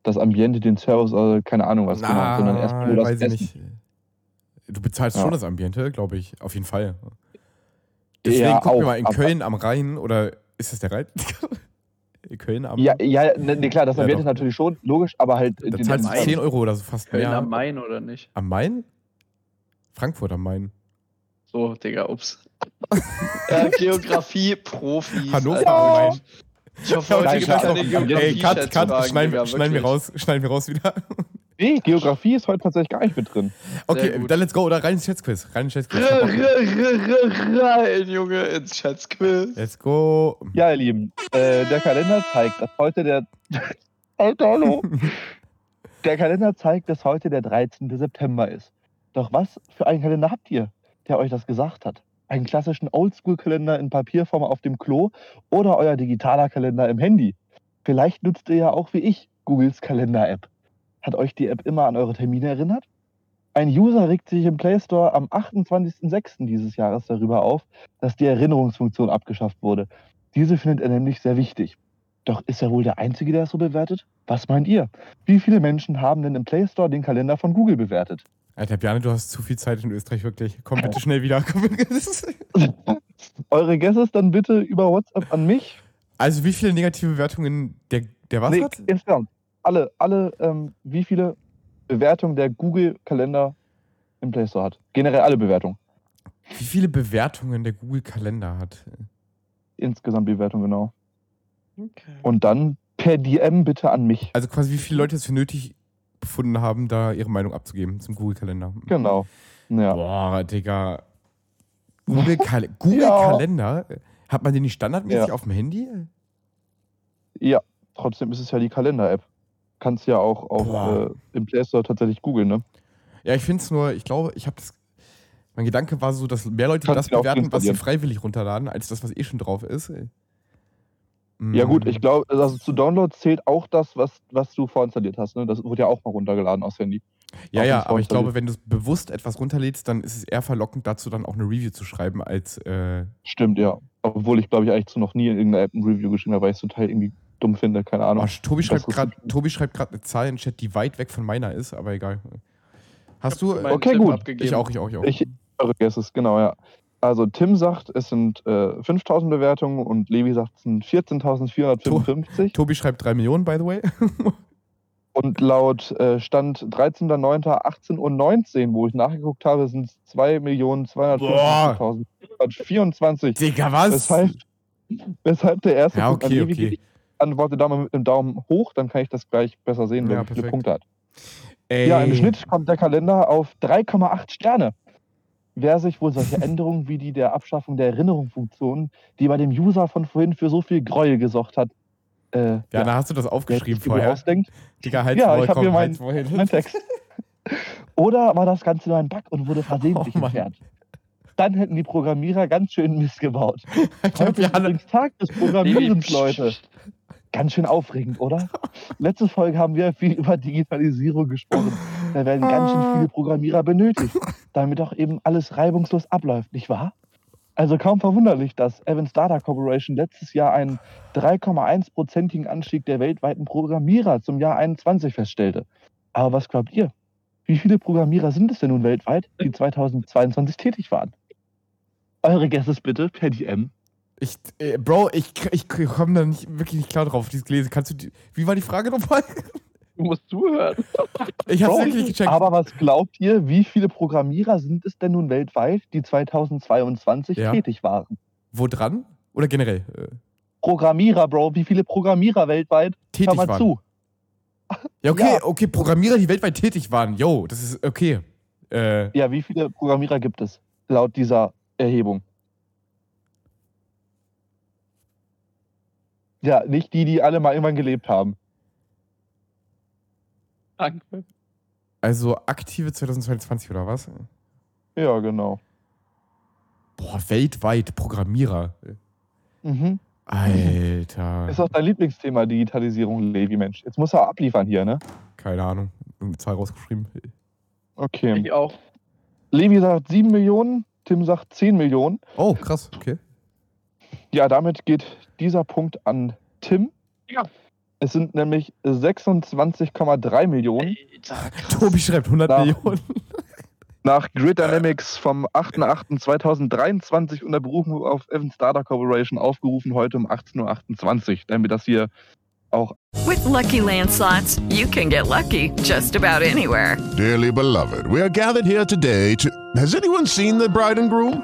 das Ambiente, den Service, also keine Ahnung was genau, sondern erst nur das Essen. nicht. Du bezahlst Ja. schon das Ambiente, glaube ich, auf jeden Fall. Deswegen Ja, gucken wir auch, mal in Köln am Rhein oder ist das der Rhein? [LAUGHS] in Köln am Ja, ja, ne, ne, klar, das Ja, Ambiente doch. natürlich schon, logisch, aber halt Da den zahlst du Main. 10 Euro oder so fast Köln mehr. am Main oder nicht? Am Main? Frankfurt am Main. So, Digga, ups. ja, [LAUGHS] Geografie, Profis. Hannover am Main. Ich hoffe, heute gibt es keine Ey, Geografie. Ey, cut, cut, schneiden wir raus, schneiden wir raus wieder. Nee, Geografie ist heute tatsächlich gar nicht mit drin. Okay, dann let's go. Oder rein ins Schätzquiz. Rein ins Schätzquiz. Rein, Junge, ins Schatzquiz. Let's go. Ja, ihr Lieben, äh, der Kalender zeigt, dass heute der. [LAUGHS] Alter, hallo! [LAUGHS] Der Kalender zeigt, dass heute der 13. September ist. Doch was für einen Kalender habt ihr, der euch das gesagt hat? Einen klassischen Oldschool-Kalender in Papierform auf dem Klo oder euer digitaler Kalender im Handy? Vielleicht nutzt ihr ja auch wie ich Googles Kalender-App. Hat euch die App immer an eure Termine erinnert? Ein User regt sich im Play Store am 28.06. dieses Jahres darüber auf, dass die Erinnerungsfunktion abgeschafft wurde. Diese findet er nämlich sehr wichtig. Doch ist er wohl der Einzige, der es so bewertet? Was meint ihr? Wie viele Menschen haben denn im Play Store den Kalender von Google bewertet? Alter, Bjarne, du hast zu viel Zeit in Österreich, wirklich. Komm bitte [LAUGHS] schnell wieder. [LAUGHS] Eure Guesses dann bitte über WhatsApp an mich. Also, wie viele negative Bewertungen der, der was Nee, hat? insgesamt. Alle, alle, ähm, wie viele Bewertungen der Google-Kalender im Play Store hat. Generell alle Bewertungen. Wie viele Bewertungen der Google-Kalender hat? Insgesamt Bewertungen, genau. Okay. Und dann per DM bitte an mich. Also quasi, wie viele Leute es für nötig befunden haben, da ihre Meinung abzugeben zum Google-Kalender. Genau. Ja. Boah, Digga. Google-Kal- [LAUGHS] Google-Kalender? Hat man den nicht standardmäßig Ja. auf dem Handy? ja, trotzdem ist es ja die Kalender-App. Kannst ja auch auf, Boah. äh, im Play Store tatsächlich googeln, ne? Ja, ich finde es nur, ich glaube, ich habe das. Mein Gedanke war so, dass mehr Leute Kannst das bewerten, was sie freiwillig runterladen, als das, was eh schon drauf ist. Ja gut, Mm. ich glaube, also zu Downloads zählt auch das, was, was du vorinstalliert hast. Ne? Das wurde ja auch mal runtergeladen aus Handy. Ja, ja, aber ich glaube, wenn du bewusst etwas runterlädst, dann ist es eher verlockend dazu, dann auch eine Review zu schreiben, als äh, Stimmt, ja. Obwohl ich, glaube ich, eigentlich zu noch nie in irgendeiner App ein Review geschrieben habe, weil ich es total irgendwie dumm finde, keine Ahnung. Oh, Tobi schreibt gerade Tobi schreibt gerade eine Zahl in den Chat, die weit weg von meiner ist, aber egal. Hast du? Okay, Tipp gut. abgegeben. Ich auch, ich auch, ich auch. Ich eure Guesses, genau, ja. Also Tim sagt, es sind äh, 5000 Bewertungen und Levi sagt, es sind 14.455. Tobi schreibt 3 Millionen, by the way. [LAUGHS] Und laut äh, Stand 13.09.18 Uhr 19, wo ich nachgeguckt habe, sind es 2.254.424. Digga, was? Weshalb, weshalb der erste Ja, Punkt an okay, Levi okay. Antworte da mal mit einem Daumen hoch, dann kann ich das gleich besser sehen, wer Ja, wie viele. Punkte hat. Ey. Ja, im Schnitt kommt der Kalender auf 3,8 Sterne. Wer sich wohl solche [LAUGHS] Änderungen wie die der Abschaffung der Erinnerungsfunktion, die bei dem User von vorhin für so viel Gräuel gesorgt hat, äh, Ja, da hast du das aufgeschrieben vorher. ausdenkt, Digga, halt Ja, ich hab komm, hier mein- halt's Maul. [LAUGHS] mein Text. Oder war das Ganze nur ein Bug und wurde versehentlich Oh entfernt? Dann hätten die Programmierer ganz schön Mist gebaut. [LAUGHS] Heute ist übrigens Tag des Programmierens, Leute. Ganz schön aufregend, oder? [LAUGHS] Letzte Folge haben wir viel über Digitalisierung gesprochen. Da werden ganz schön viele Programmierer benötigt, [LAUGHS] damit auch eben alles reibungslos abläuft, nicht wahr? Also kaum verwunderlich, dass Evans Data Corporation letztes Jahr einen 3,1-prozentigen Anstieg der weltweiten Programmierer zum Jahr 21 feststellte. Aber was glaubt ihr? Wie viele Programmierer sind es denn nun weltweit, die 2022 tätig waren? Eure Guesses bitte per DM. Ich, äh, Bro, ich, ich komme da nicht, wirklich nicht klar drauf, dieses Gelesen. Kannst du, die, wie war die Frage nochmal? Du musst zuhören. [LAUGHS] Ich hab's Bro, wirklich nicht gecheckt. Aber was glaubt ihr, wie viele Programmierer sind es denn nun weltweit, die 2022 Ja. tätig waren? Wo dran? Oder generell? Äh, Programmierer, Bro, wie viele Programmierer weltweit? tätig Hör mal waren. zu. Ja, okay, Ja. okay, Programmierer, die weltweit tätig waren. Yo, das ist okay. Äh, Ja, wie viele Programmierer gibt es laut dieser Erhebung? Ja, nicht die, die alle mal irgendwann gelebt haben. Danke. also aktive 2022 oder was? Ja, genau. Boah, weltweit Programmierer. Mhm. Alter. Ist auch dein Lieblingsthema, Digitalisierung, Levi, Mensch. Jetzt muss er abliefern hier, ne? Keine Ahnung. Eine Zahl rausgeschrieben. Okay. Ich auch. Levi sagt 7 Millionen, Tim sagt 10 Millionen. Oh, krass, okay. Ja, damit geht dieser Punkt an Tim. Ja. Es sind nämlich 26,3 Millionen. Alter. Tobi schreibt 100 Nach- Millionen. Nach Grid Dynamics vom 8.8.2023 unter Berufung auf Evans Data Corporation aufgerufen heute um 18.28 Uhr, damit das hier auch With Lucky Land slots, you can get lucky just about anywhere. Dearly beloved, we are gathered here today to. Has anyone seen the bride and groom?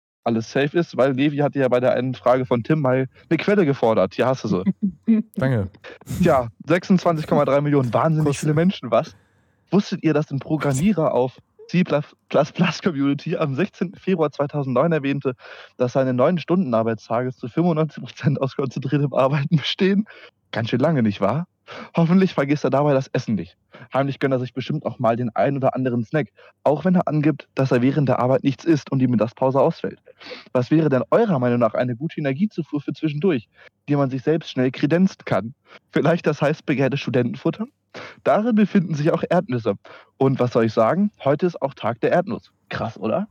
Alles safe ist, weil Levi hatte ja bei der einen Frage von Tim mal eine Quelle gefordert. Hier hast du sie. [LAUGHS] Danke. Ja, 26,3 Millionen. Wahnsinnig viele Menschen, was? Wusstet ihr, dass ein Programmierer auf C Community am 16. Februar 2009 erwähnte, dass seine neun Stunden Arbeitstage zu 95% aus konzentriertem Arbeiten bestehen? Ganz schön lange, nicht wahr? Hoffentlich vergisst er dabei das Essen nicht. Heimlich gönnt er sich bestimmt auch mal den ein oder anderen Snack, auch wenn er angibt, dass er während der Arbeit nichts isst und die Mittagspause ausfällt. Was wäre denn eurer Meinung nach eine gute Energiezufuhr für zwischendurch, die man sich selbst schnell kredenzen kann? Vielleicht das heißt begehrte Studentenfutter? Darin befinden sich auch Erdnüsse. Und was soll ich sagen? Heute ist auch Tag der Erdnuss. Krass, oder?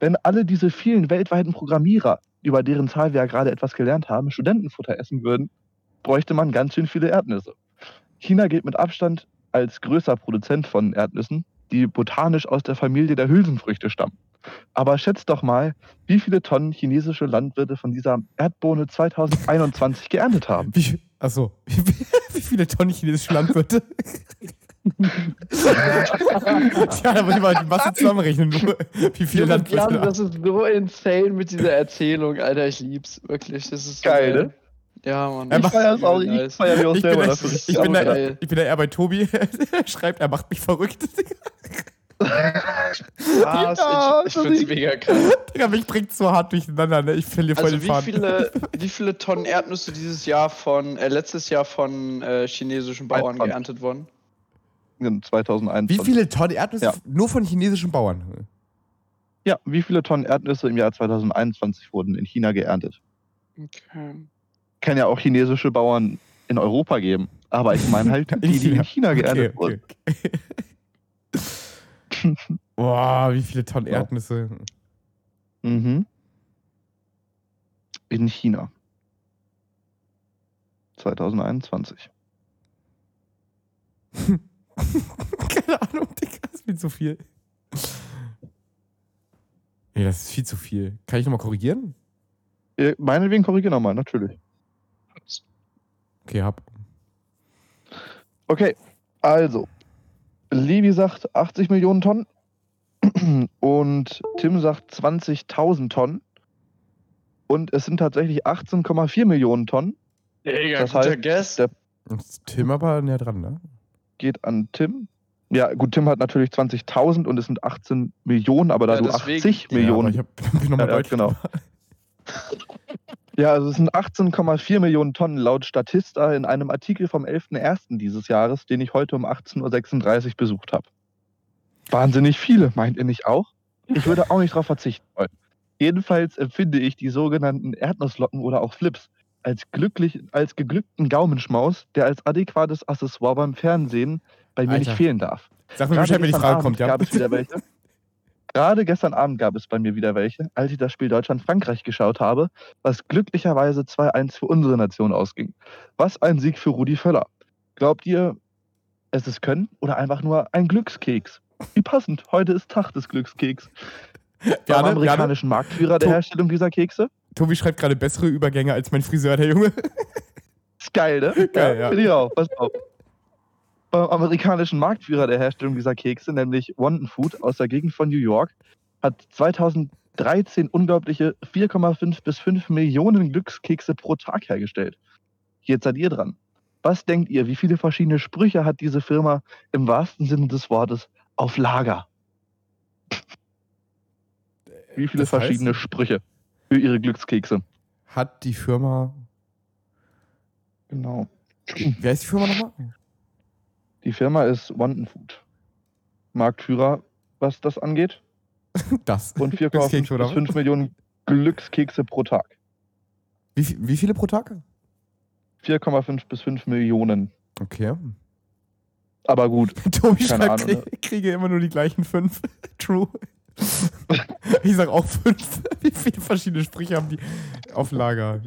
Wenn alle diese vielen weltweiten Programmierer, über deren Zahl wir ja gerade etwas gelernt haben, Studentenfutter essen würden, bräuchte man ganz schön viele Erdnüsse. China gilt mit Abstand als größter Produzent von Erdnüssen, die botanisch aus der Familie der Hülsenfrüchte stammen. Aber schätzt doch mal, wie viele Tonnen chinesische Landwirte von dieser Erdbohne 2021 geerntet haben. Wie, achso, [LAUGHS] wie, wie viele Tonnen chinesische Landwirte? [LAUGHS] ja, da muss ich mal die Masse zusammenrechnen. Wie viele Landwirte. das ist so insane mit dieser Erzählung, Alter. Ich lieb's. Wirklich. Das ist so Geil, ne? Ja, Mann. Er Ich feier's auch, ich feier mich auch Ich bin, selber da, dafür. ich, bin da, ich bin da eher bei Tobi. Er [LAUGHS] schreibt, er macht mich verrückt. [LAUGHS] Ah, ich, ich find's mega krass. Digga, mich bringt's so hart durcheinander, ne? Ich verliere voll Also den wie Faden. viele, [LAUGHS] wie viele Tonnen Erdnüsse dieses Jahr von, äh, letztes Jahr von äh, chinesischen Bauern 21. geerntet wurden? In 2021. Wie viele Tonnen Erdnüsse Ja. nur von chinesischen Bauern? Ja, wie viele Tonnen Erdnüsse im Jahr 2021 wurden in China geerntet? Okay. Kann ja auch chinesische Bauern in Europa geben. Aber ich meine halt [LAUGHS] die, die in China geerntet Okay, wurden. okay. [LAUGHS] Boah, wie viele Tonnen Erdnüsse. Mhm. In China. 2021. [LAUGHS] Keine Ahnung, Digga, das ist viel zu viel. Nee, das ist viel zu viel. Kann ich nochmal korrigieren? Äh, Meinetwegen korrigiere nochmal, natürlich. Okay, hab. Okay, also. Levi sagt 80 Millionen Tonnen [CLEARS THROAT] und Tim sagt 20.000 Tonnen. Und es sind tatsächlich 18,4 Millionen Tonnen. Digga, das heißt, Guess. der Ist Tim aber näher dran, ne? geht an Tim. Ja, gut, Tim hat natürlich 20.000 und es sind 18 Millionen, aber da Ja, du deswegen- 80 Ja, Millionen. aber ich hab, [LAUGHS] bin nochmal Ja, ja, deutlich. genau. Ja, also es sind 18,4 Millionen Tonnen laut Statista in einem Artikel vom 11.01. dieses Jahres, den ich heute um 18.36 Uhr besucht habe. Wahnsinnig viele, meint ihr nicht auch? Ich würde auch nicht darauf verzichten wollen. Jedenfalls empfinde ich die sogenannten Erdnusslocken oder auch Flips als, glücklich, als geglückten Gaumenschmaus, der als adäquates Accessoire beim Fernsehen bei mir Alter. nicht fehlen darf. Sag mir Gerade Bescheid, wenn die Frage Abend kommt, ja? Gab es wieder welche. [LAUGHS] Gerade gestern Abend gab es bei mir wieder welche, als ich das Spiel Deutschland-Frankreich geschaut habe, was glücklicherweise 2-1 für unsere Nation ausging. Was ein Sieg für Rudi Völler. Glaubt ihr, es ist Können oder einfach nur ein Glückskeks? Wie passend, heute ist Tag des Glückskeks. [LAUGHS] Beim Gerne, amerikanischen Marktführer der To- Herstellung dieser Kekse. Tobi schreibt gerade bessere Übergänge als mein Friseur, der Junge. Ist geil, ne? Geil, ja. Finde ich auch. Pass auf. Beim amerikanischen Marktführer der Herstellung dieser Kekse, nämlich Wonder Food aus der Gegend von New York, hat 2013 unglaubliche 4,5 bis 5 Millionen Glückskekse pro Tag hergestellt. Jetzt seid ihr dran. Was denkt ihr, wie viele verschiedene Sprüche hat diese Firma im wahrsten Sinne des Wortes auf Lager? Wie viele Das heißt- verschiedene Sprüche für ihre Glückskekse? Hat die Firma. Genau. Wer ist die Firma nochmal? Die Firma ist Wonder Food. Marktführer, was das angeht. [LAUGHS] Das. Und Glückskekse 4,5 oder bis was? 5 Millionen Glückskekse pro Tag. Wie, wie viele pro Tag? 4,5 bis 5 Millionen. Okay. Aber gut. [LAUGHS] Tobi schreibt, Ahnung, krieg, [LAUGHS] kriege immer nur die gleichen fünf. True. ich sag auch fünf. Wie viele verschiedene Sprüche haben die auf Lager?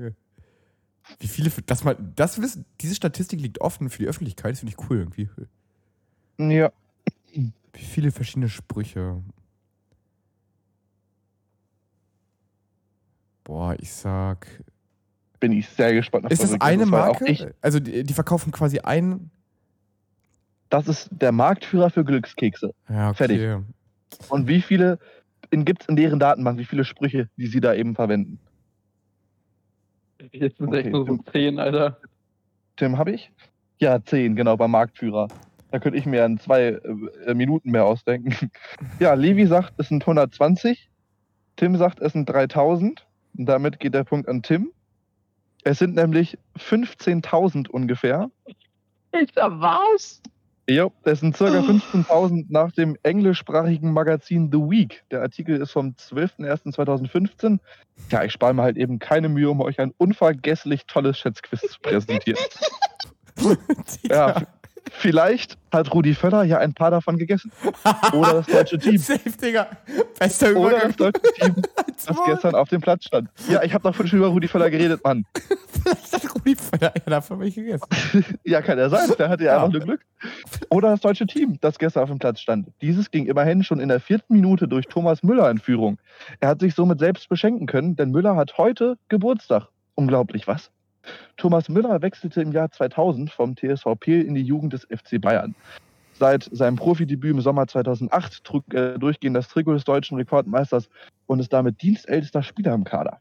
Wie viele, das mal, das wissen, diese Statistik liegt offen für die Öffentlichkeit, das finde ich cool irgendwie. Ja. Wie viele verschiedene Sprüche? Boah, ich sag. Bin ich sehr gespannt. auf Ist das eine Marke? Ich, Also die, die verkaufen quasi ein. das ist der Marktführer für Glückskekse. Ja, okay. Fertig. Und wie viele gibt es in deren Datenbank, wie viele Sprüche, die sie da eben verwenden? Jetzt sind Okay, echt nur so Tim. 10, Alter. Tim, habe ich? Ja, 10, genau, beim Marktführer. Da könnte ich mir in zwei äh, Minuten mehr ausdenken. [LAUGHS] Ja, Levi sagt, es sind 120. Tim sagt, es sind 3000. Und damit geht der Punkt an Tim. Es sind nämlich 15.000 ungefähr. Ist da was? Jo, es sind circa 15.000 nach dem englischsprachigen Magazin The Week. Der Artikel ist vom 12.01.2015. Ja, ich spare mir halt eben keine Mühe, um euch ein unvergesslich tolles Schätzquiz zu präsentieren. [LAUGHS] ja, vielleicht hat Rudi Völler ja ein paar davon gegessen. Oder das deutsche [LAUGHS] Team. Safe, Digga. Bester Oder Übergang. das deutsche Team, [LAUGHS] das gestern auf dem Platz stand. Ja, ich habe doch schon über Rudi Völler geredet, Mann. [LAUGHS] Vielleicht hat Rudi Völler ja dafür welche gegessen. Ja, kann ja sein. Der hatte ja, einfach nur Glück. Oder das deutsche Team, das gestern auf dem Platz stand. Dieses ging immerhin schon in der vierten Minute durch Thomas Müller in Führung. Er hat sich somit selbst beschenken können, denn Müller hat heute Geburtstag. Unglaublich, was? Thomas Müller wechselte im Jahr 2000 vom TSV Peel in die Jugend des FC Bayern. Seit seinem Profidebüt im Sommer 2008 trug er durchgehend das Trikot des deutschen Rekordmeisters und ist damit dienstältester Spieler im Kader.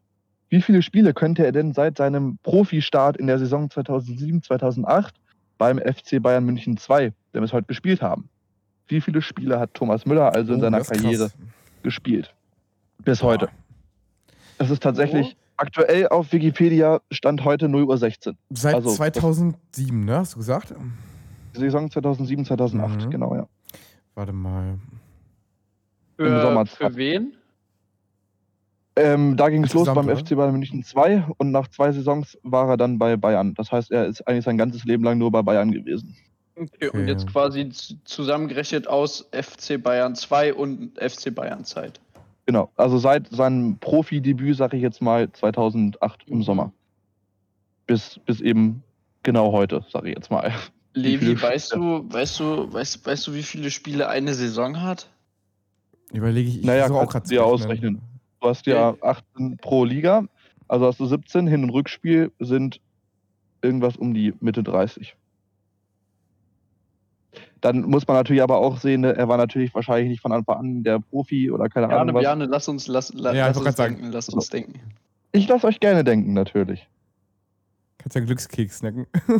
Wie viele Spiele könnte er denn seit seinem Profistart in der Saison 2007-2008 beim FC Bayern München 2, der bis heute gespielt haben? wie viele Spiele hat Thomas Müller also in Oh, seiner ist krass. Karriere gespielt? Bis heute. Das ist tatsächlich aktuell auf Wikipedia Stand heute 0 Uhr 16. Seit Also, 2007, ne? Hast du gesagt? Saison 2007, 2008, Mhm. genau, ja. Warte mal. Im Für, Sommer für wen? Ähm, da ging es los beim oder? FC Bayern München 2 und nach zwei Saisons war er dann bei Bayern. Das heißt, er ist eigentlich sein ganzes Leben lang nur bei Bayern gewesen. Okay, Okay. und jetzt quasi zusammengerechnet aus FC Bayern 2 und FC Bayern Zeit. Genau, also seit seinem Profidebüt, sage ich jetzt mal, 2008 im Mhm. Sommer. Bis, bis eben genau heute, sage ich jetzt mal. [LAUGHS] Levi, weißt du, weißt du, weißt, weißt du, wie viele Spiele eine Saison hat? Überlege ich, ich Naja, versuche kannst du dir rechnen. ausrechnen. Du hast ja 18 pro Liga, also hast du 17, Hin- und Rückspiel sind irgendwas um die Mitte 30. Dann muss man natürlich aber auch sehen, ne, er war natürlich wahrscheinlich nicht von Anfang an der Profi oder keine Ahnung was. Bjarne, lass uns, lass, la, Ja, ich lass uns grad sagen. denken, lass uns denken. Ich lasse euch gerne denken, natürlich. Kannst ja einen Glückskeks snacken. [LAUGHS]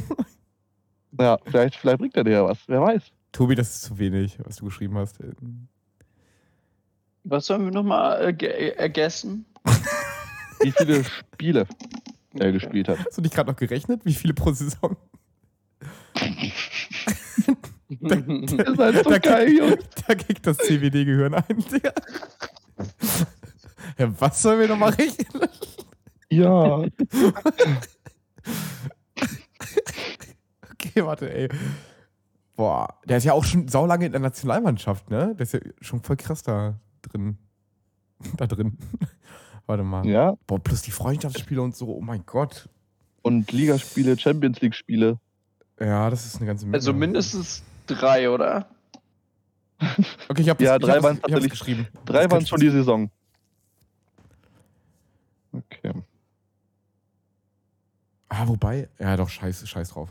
Ja, vielleicht, vielleicht bringt er dir ja was, wer weiß. Tobi, das ist zu wenig, was du geschrieben hast. Was sollen wir nochmal äh, ge- ergessen? [LAUGHS] Wie viele Spiele er gespielt hat. Hast du nicht gerade noch gerechnet? Wie viele pro Saison? [LAUGHS] Ihr seid so da, geil, Jungs. da kriegt das CBD-Gehirn ein, Digga. [LAUGHS] Ja, was sollen wir nochmal rechnen? Ja. [LAUGHS] Okay, warte, ey. Boah, der ist ja auch schon saulange in der Nationalmannschaft, ne? Der ist ja schon voll krass da drin. Da drin. [LAUGHS] Warte mal. Ja. Boah, plus die Freundschaftsspiele und so, oh mein Gott. Und Ligaspiele, Champions League-Spiele. Ja, das ist eine ganze Menge. Also mindestens drei, oder? Okay, ich habe Ja, drei waren tatsächlich- geschrieben. Drei waren schon die Saison. Okay. Ah, wobei, ja doch, scheiß, scheiß drauf.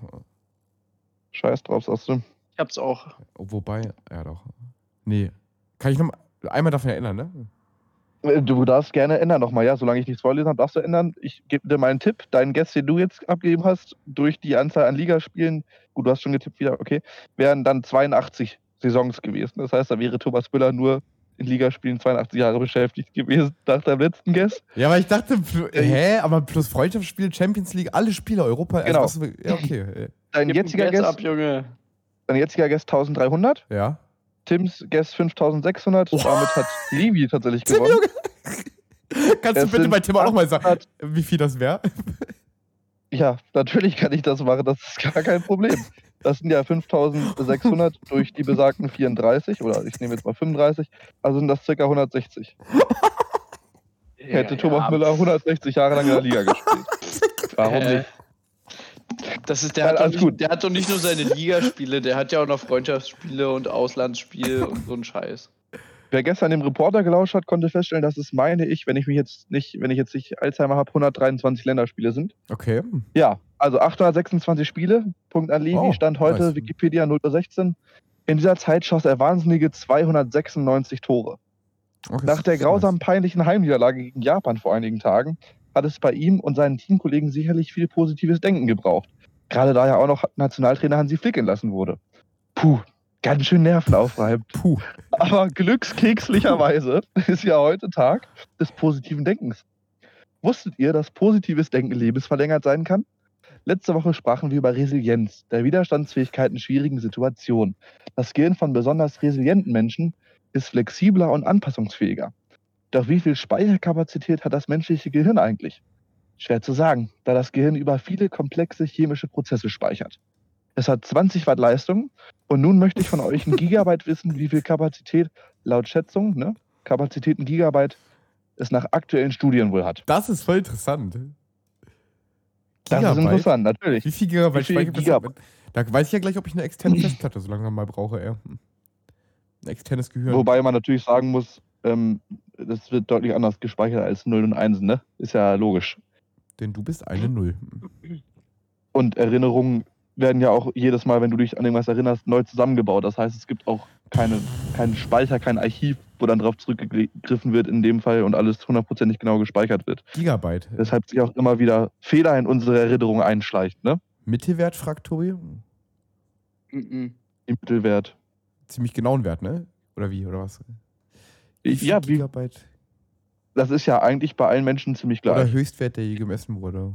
Scheiß drauf, sagst du. Ich hab's auch. Wobei, ja doch. Nee. Kann ich noch mal, einmal davon erinnern, ne? Äh, Du darfst gerne ändern nochmal, ja. Solange ich nichts vorlesen habe, darfst du ändern. Ich gebe dir mal einen Tipp. Deinen Guest, den du jetzt abgegeben hast, durch die Anzahl an Ligaspielen, gut, du hast schon getippt wieder, okay, wären dann 82 Saisons gewesen. Das heißt, da wäre Thomas Müller nur in Ligaspielen 82 Jahre beschäftigt gewesen nach deinem letzten Guest. Ja, aber ich dachte, pl- hä, aber plus Freundschaftsspiel, Champions League, alle Spiele, Europa, Genau. also was, ja, okay. äh, Dein Gib jetziger Guess Guest, ab, Junge. dein jetziger Guest 1300, Ja. Tims Guest 5600. Oh. Damit hat Levi tatsächlich [LAUGHS] Tim, gewonnen. Junge! [LAUGHS] Kannst du Es bitte bei Tim auch nochmal sagen, 800 wie viel das wäre? Ja, natürlich kann ich das machen, das ist gar kein Problem. Das sind ja 5600 [LAUGHS] durch die besagten 34 oder ich nehme jetzt mal 35, also sind das ca. 160. Hätte Thomas Müller 160 Jahre lang in der Liga [LAUGHS] gespielt. Warum Äh, nicht? Das ist, der, Ja, hat nicht, gut. der hat doch nicht nur seine Ligaspiele, der hat ja auch noch Freundschaftsspiele und Auslandsspiele und so ein Scheiß. Wer gestern dem Reporter gelauscht hat, konnte feststellen, dass es, meine ich, wenn ich mich jetzt nicht, wenn ich jetzt nicht Alzheimer habe, 123 Länderspiele sind. Okay. Ja, also 826 Spiele, Punkt an Levi, Oh, Stand heute, nice. Wikipedia 016. In dieser Zeit schoss er wahnsinnige 296 Tore. okay Nach der grausamen, peinlichen Heimniederlage gegen Japan vor einigen Tagen hat es bei ihm und seinen Teamkollegen sicherlich viel positives Denken gebraucht. Gerade da ja auch noch Nationaltrainer Hansi Flick entlassen wurde. Puh, ganz schön nervenaufreibend. Puh. Aber glückskekslicherweise [LAUGHS] ist ja heute Tag des positiven Denkens. Wusstet ihr, dass positives Denken lebensverlängert sein kann? Letzte Woche sprachen wir über Resilienz, der Widerstandsfähigkeit in schwierigen Situationen. Das Gehirn von besonders resilienten Menschen ist flexibler und anpassungsfähiger. Doch wie viel Speicherkapazität hat das menschliche Gehirn eigentlich? Schwer zu sagen, da das Gehirn über viele komplexe chemische Prozesse speichert. Es hat 20 Watt Leistung und nun möchte ich von euch ein [LAUGHS] Gigabyte wissen, wie viel Kapazität laut Schätzung, ne, Kapazität in Gigabyte, es nach aktuellen Studien wohl hat. Das ist voll interessant. Das ist interessant, natürlich. Wie viel Gigabyte Wie viel Gigabyte? Da weiß ich ja gleich, ob ich eine externe [LAUGHS] Festplatte so langsam mal brauche, ey. Ein externes Gehirn. Wobei man natürlich sagen muss, ähm, das wird deutlich anders gespeichert als 0 und 1, ne? Ist ja logisch. Denn du bist eine Null. Und Erinnerungen werden ja auch jedes Mal, wenn du dich an irgendwas erinnerst, neu zusammengebaut. Das heißt, es gibt auch keine, keinen Speicher, kein Archiv, wo dann drauf zurückgegriffen wird in dem Fall und alles hundertprozentig genau gespeichert wird. Gigabyte. Deshalb sich auch immer wieder Fehler in unsere Erinnerung einschleicht, ne? Mittelwert, fragt Tobi. Mhm. Im Mittelwert. ziemlich genauen Wert, ne? Oder wie, oder was? Wie viel Ja, wie, Gigabyte? das ist ja eigentlich bei allen Menschen ziemlich Oder gleich. Höchstwert, der je gemessen wurde.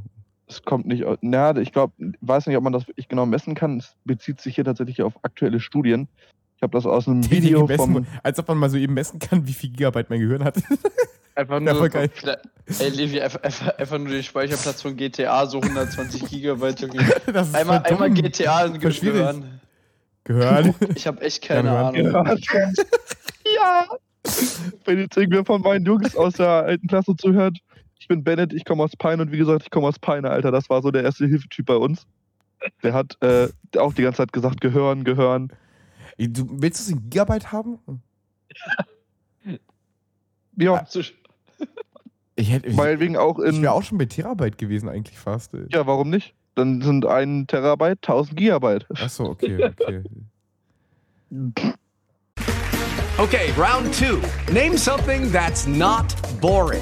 Es kommt nicht, na, ich glaube, weiß nicht, ob man das wirklich genau messen kann. Es bezieht sich hier tatsächlich auf aktuelle Studien. Ich habe das aus einem Die, Video vom. Als ob man mal so eben messen kann, wie viel Gigabyte mein Gehirn hat. [LAUGHS] Einfach Ja, voll nur, geil. ey, Levi, einfach, einfach, nur den Speicherplatz von GTA, so 120 Gigabyte, Junge. [LAUGHS] Das ist Einmal, einmal. GTA schwierig. Gehirn. Gehören. [LAUGHS] Ich habe echt keine Ja, gehört. Ahnung. ja, wenn jetzt irgendwer von meinen Jungs aus der alten Klasse zuhört, bin Bennett, ich komme aus Peine und wie gesagt, ich komme aus Peine, Alter. Das war so der erste Hilfetyp bei uns. Der hat äh, auch die ganze Zeit gesagt, gehören, gehören. Du, willst du es in Gigabyte haben? Ja, Ich hätte. Ich, meinetwegen auch ich in. wäre auch schon bei Terabyte gewesen, eigentlich fast. ey. Ja, warum nicht? Dann sind ein Terabyte 1000 Gigabyte. Achso, okay, okay. Okay, round two. Name something that's not boring.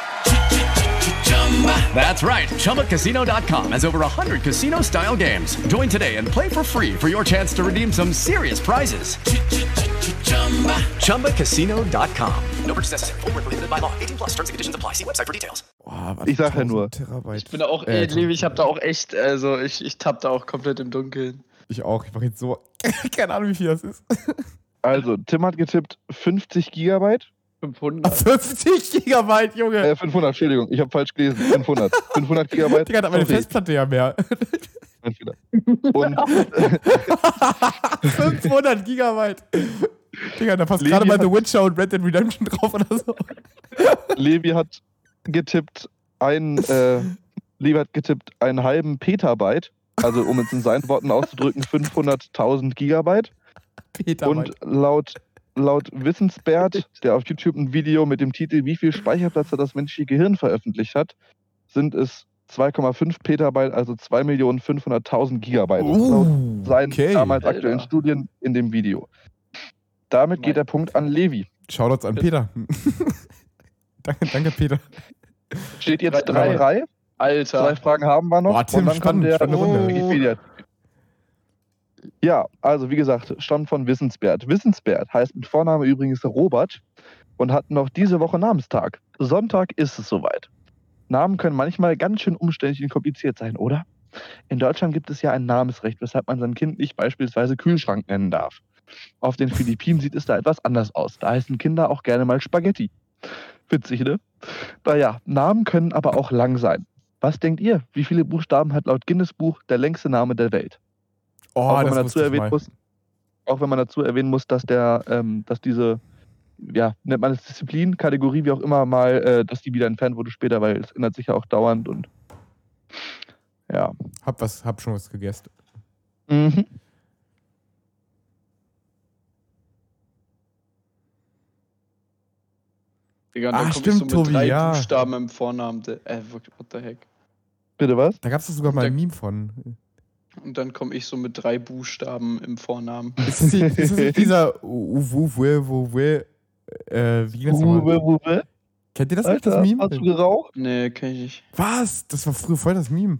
That's right. ChumbaCasino.com has over 100 casino style games. Join today and play for free for your chance to redeem some serious prizes. ChumbaCasino.com. No purchase necessary. Where prohibited by law. 18 plus terms and conditions apply. See website for details. Boah, Ich sag ja 1000 nur. Terabyte. Ich bin da auch, Äh, ich habe da auch echt, also ich, ich tapp da auch komplett im Dunkeln. Ich auch. Ich mache jetzt so. Keine Ahnung, wie viel das ist. Also, Tim hat getippt 50 Gigabyte. 500. 50 Gigabyte, Junge. Äh, 500, Entschuldigung, ich habe falsch gelesen. 500. 500 [LAUGHS] Gigabyte. Digga, hat meine Festplatte ja mehr. Und 500 [LAUGHS] Gigabyte. Digga, da passt Levi gerade mal The Witcher und Red Dead Redemption drauf oder so. Levi hat getippt ein, äh, Levi hat getippt einen halben Petabyte. Also, um es in seinen Worten auszudrücken, 500.000 Gigabyte. Petabyte. Und laut, laut Wissensbert, der auf YouTube ein Video mit dem Titel Wie viel Speicherplatz hat das menschliche Gehirn veröffentlicht hat, sind es 2,5 Petabyte, also 2.500.000 Gigabyte. Uh, laut seinen okay. damals Alter. aktuellen Studien in dem Video. Damit geht der Punkt an Levi. Shoutouts an Peter. [LAUGHS] danke, danke, Peter. Steht jetzt Drei. 3-3. Alter. Zwei Fragen haben wir noch. Boah, Tim, und dann spannend, kommt der Runde. Wikipedia. Ja, also wie gesagt, stammt von Wissensbert. Wissensbert heißt mit Vorname übrigens Robert und hat noch diese Woche Namenstag. Sonntag ist es soweit. Namen können manchmal ganz schön umständlich und kompliziert sein, oder? In Deutschland gibt es ja ein Namensrecht, weshalb man sein Kind nicht beispielsweise Kühlschrank nennen darf. Auf den Philippinen sieht es da etwas anders aus. Da heißen Kinder auch gerne mal Spaghetti. Witzig, ne? Naja, Namen können aber auch lang sein. Was denkt ihr? Wie viele Buchstaben hat laut Guinness Buch der längste Name der Welt? Oh, auch, wenn das man dazu erwähnen muss, auch wenn man dazu erwähnen muss, dass der, ähm, dass diese, ja, nennt man es Disziplin, Kategorie, wie auch immer mal, äh, dass die wieder entfernt wurde später, weil es ändert sich ja auch dauernd und ja. Hab, was, hab schon was gegessen. Mhm. Digga, und Ah, stimmt, ich so mit Tobi, drei ja. Buchstaben im Vornamen. Äh, what the heck. Bitte was? Da gab es sogar mal ein Meme von. Und dann komme ich so mit drei Buchstaben im Vornamen. [LAUGHS] Ist das, nicht- ist das nicht dieser Uwe, Uwe, äh, wie ging das nochmal? Uwe, Uwe. Kennt ihr das nicht, das Alter, Meme? hast du geraucht? Nee, kenn ich nicht. Was? Das war früher voll das Meme.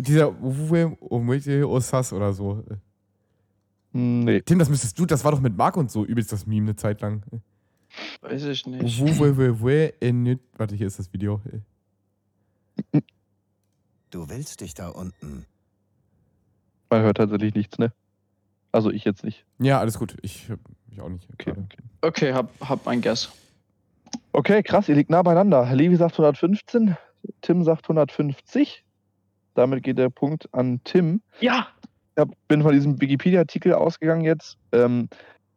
Dieser Uwe, Uwe, Osas oder so. Nee. Tim, das müsstest du, das war doch mit Marc und so übelst das Meme eine Zeit lang. Weiß ich nicht. Warte, hier ist das Video. Du willst dich da unten. Man hört tatsächlich nichts, ne? Also ich jetzt nicht. Ja, alles gut. Ich, ich auch nicht. Okay, okay. Okay, hab, hab ein Guess. Okay, krass, ihr liegt nah beieinander. Levi sagt 115, Tim sagt 150. Damit geht der Punkt an Tim. Ja! Ich bin von diesem Wikipedia-Artikel ausgegangen jetzt. Ähm,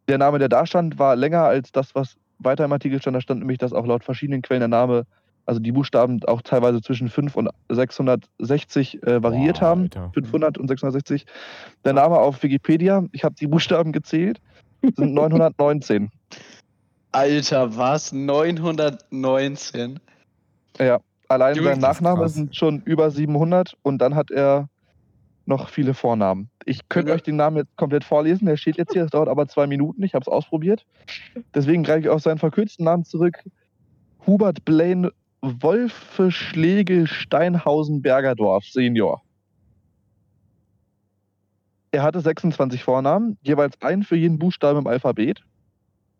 der Name, der da stand, war länger als das, was weiter im Artikel stand. Da stand nämlich, dass auch laut verschiedenen Quellen der Name, also die Buchstaben auch teilweise zwischen 5 und 660 äh, variiert Boah, haben. Alter. 500 und 660. Der Name auf Wikipedia, ich habe die Buchstaben gezählt, sind [LAUGHS] 919. Alter, was? 919? Ja, allein Junge, sein Nachname sind schon über 700 und dann hat er noch viele Vornamen. Ich könnte Junge. euch den Namen jetzt komplett vorlesen, der steht jetzt hier, das dauert aber zwei Minuten, ich habe es ausprobiert. Deswegen greife ich auf seinen verkürzten Namen zurück. Hubert Blaine Wolfe Schlegel Steinhausen Bergerdorf Senior. Er hatte 26 Vornamen, jeweils einen für jeden Buchstaben im Alphabet.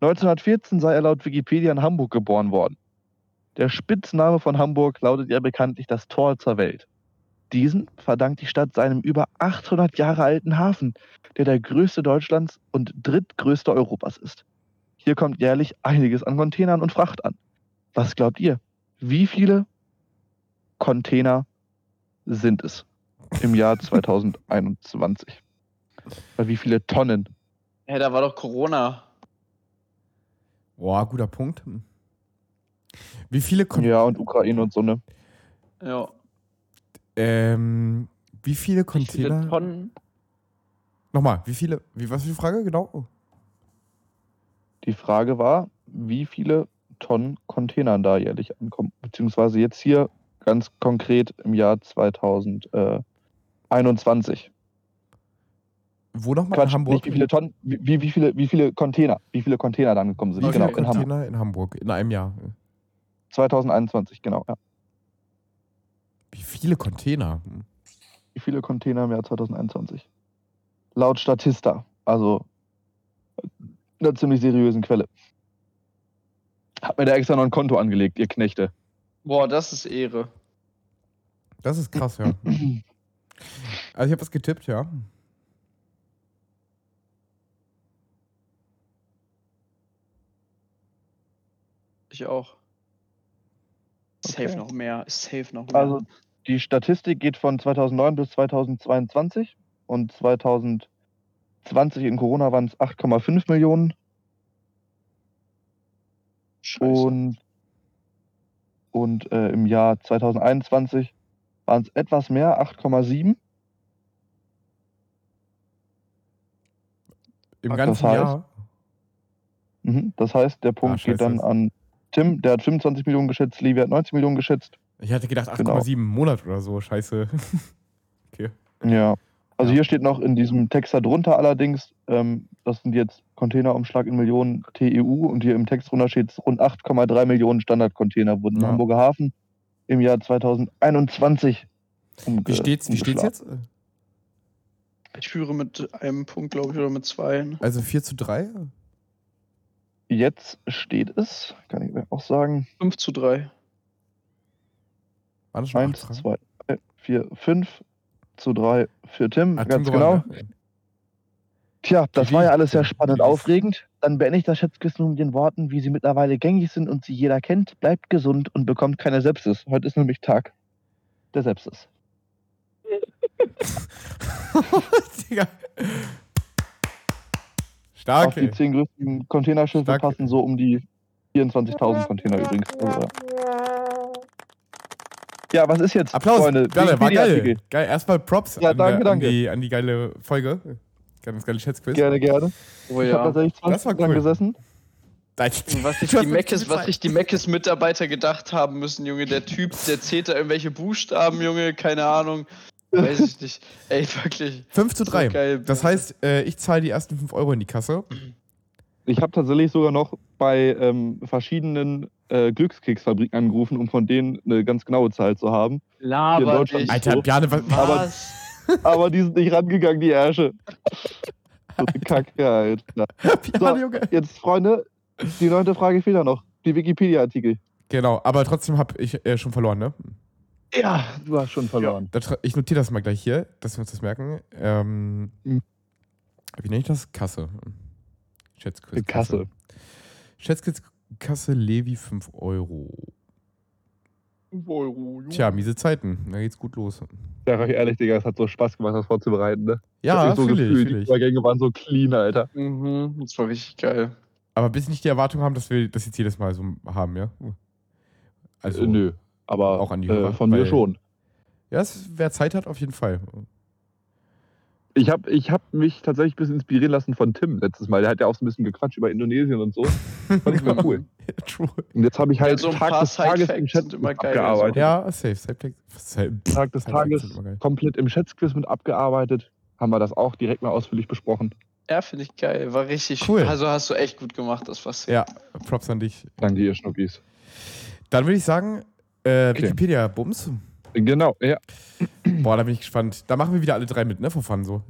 1914 sei er laut Wikipedia in Hamburg geboren worden. Der Spitzname von Hamburg lautet ja bekanntlich das Tor zur Welt. Diesen verdankt die Stadt seinem über 800 Jahre alten Hafen, der der größte Deutschlands und drittgrößte Europas ist. Hier kommt jährlich einiges an Containern und Fracht an. Was glaubt ihr? Wie viele Container sind es im Jahr [LAUGHS] 2021? Weil wie viele Tonnen? Hä, da war doch Corona. Boah, guter Punkt. Hm. Wie viele Kon Ja, und Ukraine und so, ne? Ja. ähm, wie viele Wie Container? viele Tonnen? Nochmal, wie viele? Wie, was für eine Frage? Genau. Die Frage war, wie viele Tonnen Containern da jährlich ankommen. Beziehungsweise jetzt hier ganz konkret im Jahr 2021. Wo nochmal? Quatsch, In Hamburg? nicht wie viele Tonnen, wie, wie, viele, wie viele Container, wie viele Container da angekommen sind. Wie genau, viele in Hamburg. Container in Hamburg? In einem Jahr. 2021, genau. Ja. Wie viele Container? Hm. Wie viele Container im Jahr 2021? Laut Statista, also einer ziemlich seriösen Quelle. Hab mir da extra noch ein Konto angelegt, ihr Knechte. Boah, das ist Ehre. Das ist krass, ja. [LAUGHS] Also ich habe was getippt, ja. Ich auch. Safe Okay. noch mehr. Safe noch mehr. Also die Statistik geht von 2009 bis 2022 und 2020 in Corona waren es 8,5 Millionen und, und äh, im Jahr 2021 waren es etwas mehr, 8,7. Im Ach, ganzen das heißt- Jahr. Mhm, das heißt, der Punkt scheiße. geht dann an Tim, der hat 25 Millionen geschätzt, Levi hat 90 Millionen geschätzt. Ich hatte gedacht 8,7 Genau. im Monat oder so. Scheiße. [LAUGHS] okay. Ja. Also hier steht noch in diesem Text darunter allerdings, ähm, das sind jetzt Containerumschlag in Millionen TEU und hier im Text drunter steht rund 8,3 Millionen Standardcontainer wurden Ja. im Hamburger Hafen im Jahr 2021 umge Wie steht's, wie steht's jetzt? Ich führe mit einem Punkt, glaube ich, oder mit zwei. Also 4 zu 3? Jetzt steht es, kann ich mir auch sagen, 5 zu 3. War das schon 1, 8 2, 3, 4, 5 zu 3 für Tim, Hat ganz Tim genau. gewonnen, ne? Tja, das war ja alles sehr spannend, viel? aufregend. Dann beende ich das Schätzquiz nun mit den Worten, wie sie mittlerweile gängig sind und sie jeder kennt. Bleibt gesund und bekommt keine Sepsis. Heute ist nämlich Tag der Sepsis. Digga. Stark, Auf die ey. zehn größten Containerschiffe Stark. passen so um die 24.000 Container übrigens. Also, ja. ja, was ist jetzt, Applaus, Freunde? Werner, war geil. Geil. Erstmal Props Ja, an, danke, der, an, danke. die, an die geile Folge. Ganz geile Schätzquiz. Gerne, gerne. Oh Ich habe tatsächlich 20 Das war cool. gesessen. Was sich die [LAUGHS] Meckes, was sich die Meckes-Mitarbeiter gedacht haben müssen, Junge. Der Typ, der zählt da irgendwelche Buchstaben, Junge, keine Ahnung. Weiß ich nicht. Ey, wirklich. 5 zu So 3. geil. das heißt, äh, ich zahle die ersten 5 Euro in die Kasse. Ich habe tatsächlich sogar noch bei ähm, verschiedenen äh, Glückskeksfabriken angerufen, um von denen eine ganz genaue Zahl zu haben. Laber Alter, so. Bjarne, was, Was? Aber die sind nicht rangegangen, die Ärsche. So eine Kacke. Bjarne, [LAUGHS] So, jetzt, Freunde, die neunte Frage fehlt ja noch. Die Wikipedia-Artikel. Genau, aber trotzdem habe ich äh, schon verloren, ne? Ja, du hast schon verloren. Tra- Ich notiere das mal gleich hier, dass wir uns das merken. Ähm, Mhm. Wie nenne ich das? Kasse. Schätzquiz. Kasse. Schätzquiz Kasse Levi 5 Euro. Tja, miese Zeiten. Da geht's gut los. Sag euch ehrlich, Digga, es hat so Spaß gemacht, das vorzubereiten, ne? Ja, ich hab mich so fühl ich, gefühlt, fühl die ich. Übergänge waren so clean, Alter. Mhm, das war richtig geil. Aber bis nicht die Erwartung haben, dass wir das jetzt jedes Mal so haben, ja? Also, äh, nö, aber auch an die äh, Hörer, von mir schon. Ja, es, wer Zeit hat, auf jeden Fall. Ich habe ich hab mich tatsächlich ein bisschen inspirieren lassen von Tim letztes Mal. Der hat ja auch so ein bisschen gequatscht über Indonesien und so. [LAUGHS] Fand ich mal cool. True. Und jetzt habe ich Ja, halt so ein Tag paar des Tages im Chat geil, also. abgearbeitet. Ja, safe. safe, safe Tag des Tages komplett im Schätzquiz mit abgearbeitet. Haben wir das auch direkt mal ausführlich besprochen. Ja, finde ich geil. War richtig. Cool. Also hast du echt gut gemacht, das war's. Ja, Props an dich. Danke, ihr Schnuckis. Dann würde ich sagen, äh, Wikipedia, Bums. Genau, ja. Boah, da bin ich gespannt. Da machen wir wieder alle drei mit, ne? Vor Fun so.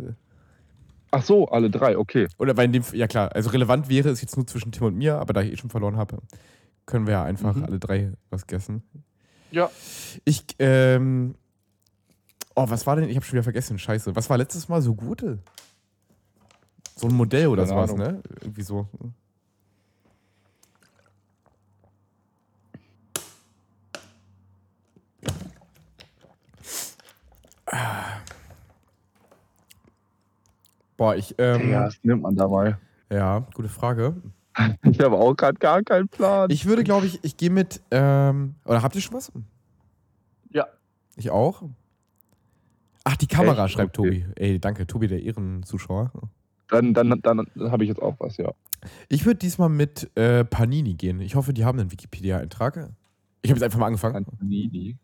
Ach so, alle drei, okay. Oder in dem, ja klar, also relevant wäre es jetzt nur zwischen Tim und mir, aber da ich eh schon verloren habe, können wir ja einfach Mhm. alle drei was gegessen. Ja. Ich, ähm, oh, was war denn, ich habe schon wieder vergessen, scheiße. Was war letztes Mal so Gute? So ein Modell oder Keine sowas, Ahnung. ne? Irgendwie so. Boah, ich, ähm, Ja, was nimmt man da mal? ja, gute Frage. Ich habe auch gerade gar keinen Plan. Ich würde, glaube ich, ich gehe mit, ähm, oder habt ihr schon was? Ja. Ich auch? Ach, die Kamera, Echt? schreibt Okay. Tobi. Ey, danke, Tobi, der Ehrenzuschauer. Dann, dann, dann habe ich jetzt auch was, ja. Ich würde diesmal mit äh, Panini gehen. Ich hoffe, die haben einen Wikipedia-Eintrag. Ich habe jetzt einfach mal angefangen. Panini.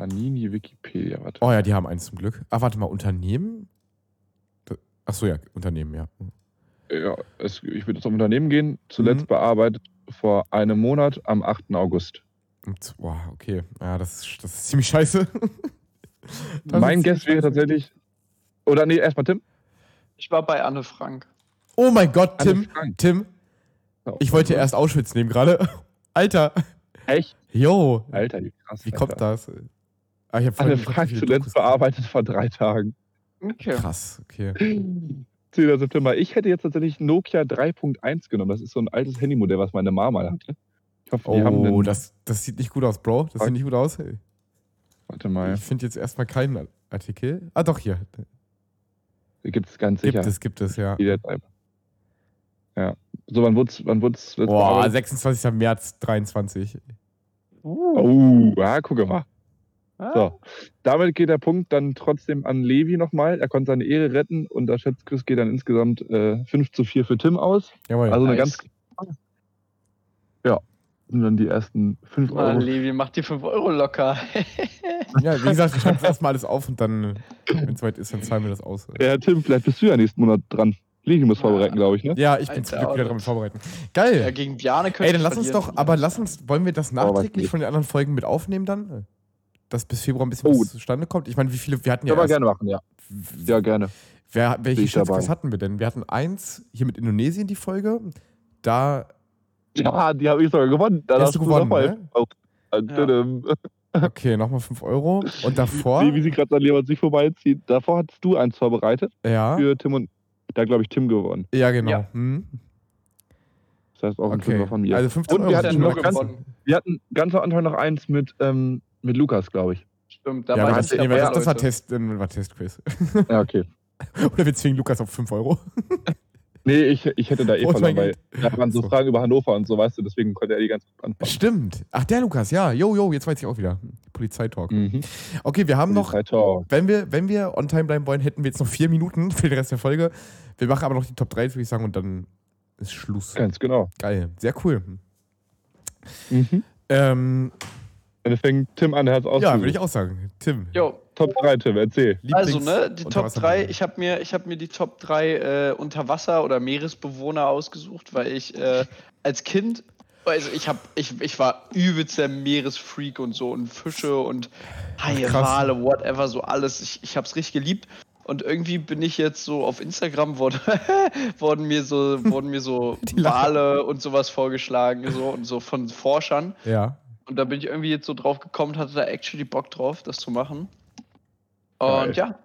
Panini Wikipedia, warte. Oh ja, die haben eins zum Glück. Ah, warte mal, Unternehmen? Da- Ach so, ja, Unternehmen, ja. Ja, es, ich würde zum Unternehmen gehen. Mhm. Zuletzt bearbeitet vor einem Monat am 8. August. Und, boah, okay. Ja, das ist, das ist ziemlich scheiße. [LAUGHS] Das mein ist Guess wäre tatsächlich. Oder nee, erstmal Tim. Ich war bei Anne Frank. Oh mein Gott, Tim. Frank. Tim. Ich wollte erst Auschwitz nehmen gerade. [LAUGHS] Alter. Echt? Jo. Alter, wie krass. Wie kommt Alter. das? Ah, ich hab voll Anne geguckt, wie Frank viele zuletzt bearbeitet vor drei Tagen. Okay. Krass, okay. 10. September. Ich hätte jetzt tatsächlich Nokia 3.1 genommen. Das ist so ein altes Handymodell, was meine Mama mal hatte. Ich hoffe, die haben Oh, einen. das, das sieht nicht gut aus, Bro. Das sieht nicht gut aus. Ey. Warte mal. Ich finde jetzt erstmal keinen Artikel. Ah, doch, hier. Gibt es ganz Gibt sicher. es, gibt es, ja. Ja. So, wann wurde es wann wurd's Boah, bearbeitet? 26. März 23. Oh, ja, gucke mal. Ah. So, damit geht der Punkt dann trotzdem an Levi nochmal. Er konnte seine Ehre retten und der Schätzquiz geht dann insgesamt äh, 5 zu 4 für Tim aus. Jawohl. Also eine Nice. ganz. Ja, und dann die ersten 5 Mann, Euro. Levi, mach die 5 Euro locker. [LAUGHS] Ja, wie [LAUGHS] gesagt, ich schreibe das erstmal alles auf und dann, wenn es weit ist, dann zahlen wir das aus. Ja, Tim, vielleicht bist du ja nächsten Monat dran. Levi muss vorbereiten, glaube ich, ne? Ja, ich bin zum Glück wieder dran vorbereiten. Geil. Ja, gegen Bjarne könnte Ey, dann lass uns doch, aber lass uns, wollen wir das nachträglich von den anderen Folgen mit aufnehmen dann? Dass bis Februar ein bisschen Oh. was zustande kommt? Ich meine, wie viele, wir hatten ja Können wir gerne machen, ja. Ja, gerne. wer, welche. Schätzquiz hatten wir denn? Wir hatten eins hier mit Indonesien, die Folge. Da, Ja, die habe ich sogar gewonnen. Da hast hast du du gewonnen, nochmal. ne? Tadam. [LAUGHS] okay, nochmal 5 Euro. Und davor, Wie, wie sie gerade an jemand sich vorbeizieht. Davor hattest du eins vorbereitet ja, für Tim und. Da glaube ich Tim gewonnen. ja genau. Ja. Hm. Das heißt auch ein Okay, Fünfer von mir. also 15 und Euro wir hatten, schon noch ganz, wir hatten ganz am Anfang noch eins mit, ähm, mit Lukas, glaube ich. Stimmt, da Ja, war ich das, nicht dabei, das, das war. Test, äh, war Testquiz. Ja, okay. [LAUGHS] Oder wir zwingen Lukas auf 5 Euro. [LAUGHS] Nee, ich, ich hätte da eh mein verloren, weil da waren so So. Fragen über Hannover und so, weißt du, deswegen konnte er die ganz gut antworten. Stimmt. Ach, der Lukas, ja. Jo, jo, jetzt weiß ich auch wieder. Polizeitalk. Mhm. Okay, wir haben noch, wenn wir, wenn wir on time bleiben wollen, hätten wir jetzt noch vier Minuten für den Rest der Folge. Wir machen aber noch die Top 3, würde ich sagen, und dann ist Schluss. Ganz genau. Geil. Sehr cool. Mhm. Ähm, Dann fängt Tim an, der hat es ja, ausgesucht. würde ich auch sagen. Tim. Jo, Top 3, Tim, erzähl. also Lieblings- ne, die Top 3, Unterwasserbewohner. ich habe mir, ich hab mir die Top 3 äh, Unterwasser- oder Meeresbewohner ausgesucht, weil ich äh, als Kind, also ich, hab, ich, ich war übelst der Meeresfreak und so und Fische und Haie. Wale, whatever, so alles. Ich, ich hab's richtig geliebt. Und irgendwie bin ich jetzt so auf Instagram wurde, [LAUGHS] wurden mir so wurden mir so [LAUGHS] Wale und sowas vorgeschlagen so und so von Forschern Ja. Und da bin ich irgendwie jetzt so drauf gekommen, hatte da actually Bock drauf, das zu machen. Geil. Und ja,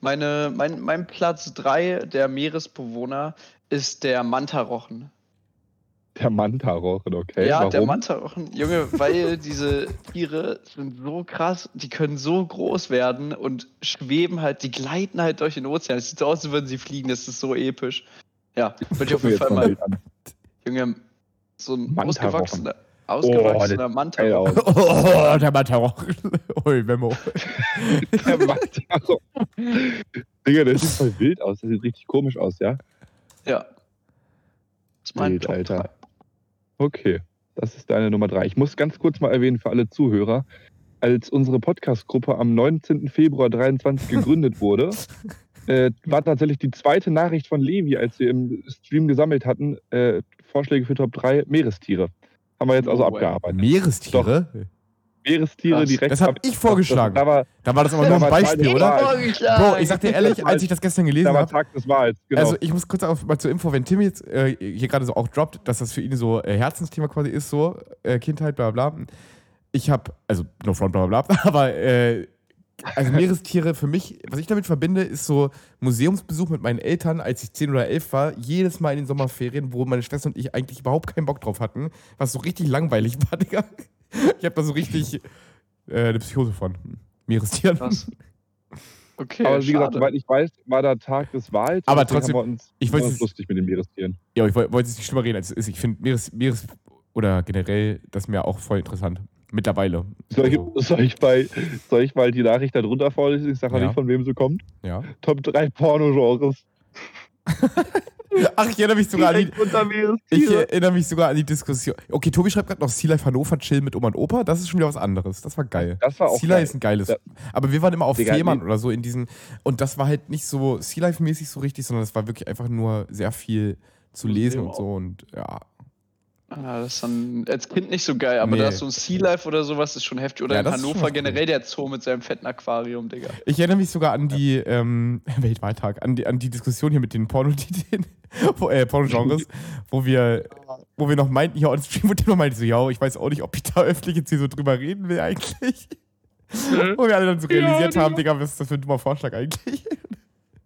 meine, mein, mein Platz 3 der Meeresbewohner ist der Mantarochen. Der Manta-Rochen, okay. ja, Warum? der Mantarochen, Junge, weil [LAUGHS] diese Tiere sind so krass, die können so groß werden und schweben halt, die gleiten halt durch den Ozean. Es sieht so aus, als würden sie fliegen, das ist so episch. Ja, würde ich auf jeden Fall mal. Junge, so ein Mantarochen. Ausgewachsener, Oh, ausgewachsener das Manta. Geil aus. [LAUGHS] Oh, der Matarochen. [LAUGHS] Ui, Memo. [LAUGHS] Der Manta-Rochen. Digga, der sieht voll wild aus. Der sieht richtig komisch aus, ja? Ja. Das ist mein Wild, Alter. 3. Okay, das ist deine Nummer drei. Ich muss ganz kurz mal erwähnen für alle Zuhörer, als unsere Podcast-Gruppe am 19. Februar 23 gegründet wurde, äh, war tatsächlich die zweite Nachricht von Levi, als wir im Stream gesammelt hatten, äh, Vorschläge für Top 3 Meerestiere. Haben wir jetzt also Oh, abgearbeitet. Meerestiere? Meerestiere Krass. direkt. Das hab ab- ich vorgeschlagen. Da war, Da war das aber nur ein Beispiel, oder? Bro, ich sag dir ehrlich, als ich das gestern gelesen Da war habe. Tag des Wahls, genau. Also ich muss kurz auch mal zur Info, wenn Tim jetzt äh, hier gerade so auch droppt, dass das für ihn so äh, Herzensthema quasi ist, so äh, Kindheit, bla bla. bla. Ich habe, also no front, bla bla bla, [LAUGHS] aber äh, also Meerestiere für mich, was ich damit verbinde, ist so Museumsbesuch mit meinen Eltern, als ich 10 oder 11 war, jedes Mal in den Sommerferien, wo meine Schwester und ich eigentlich überhaupt keinen Bock drauf hatten, was so richtig langweilig war, Digga. Ich habe da so richtig äh, eine Psychose von Meerestieren. Okay, aber wie gesagt, soweit ich weiß, war da Tag des Wahls. Aber trotzdem, haben wir uns, ich war wollte uns lustig mit den Meerestieren. Ja, ich woll- wollte jetzt nicht schlimmer reden, als es ist. Ich finde Meeres, Meeres oder generell das Meer auch voll interessant. Mittlerweile. Soll ich, Also, soll, ich mal, soll ich mal die Nachricht da drunter vorlesen? Ich sage ja. Ja. nicht, von wem sie kommt. ja. Top 3 Porno-Genres. Ach, ich erinnere mich sogar an die, ich erinnere mich sogar an die Diskussion. Okay, Tobi schreibt gerade noch Sea Life Hannover chillen mit Oma und Opa. Das ist schon wieder was anderes. Das war geil. Das war auch Sea Life ist ein geiles. Ja. Aber wir waren immer auf Digga, Fehmarn oder so in diesen. Und das war halt nicht so Sea Life-mäßig so richtig, sondern es war wirklich einfach nur sehr viel zu lesen und so. Und ja. Ah, das ist dann als Kind nicht so geil, aber Nee. da ist so ein Sea Life oder sowas ist schon heftig. Oder Ja, in Hannover generell der Zoo mit seinem fetten Aquarium, Digga. Ich erinnere mich sogar an die ähm, [LAUGHS] Weltweittag, an die, an die Diskussion hier mit den Pornotiteln, [LAUGHS] wo- äh, Pornogenres, wo wir, wo wir noch meinten, hier on Stream, wo der noch meinte, so, ja, ich weiß auch nicht, ob ich da öffentlich jetzt hier so drüber reden will eigentlich. [LAUGHS] wo wir alle dann so realisiert haben, Digga, was ist das für ein dummer Vorschlag eigentlich?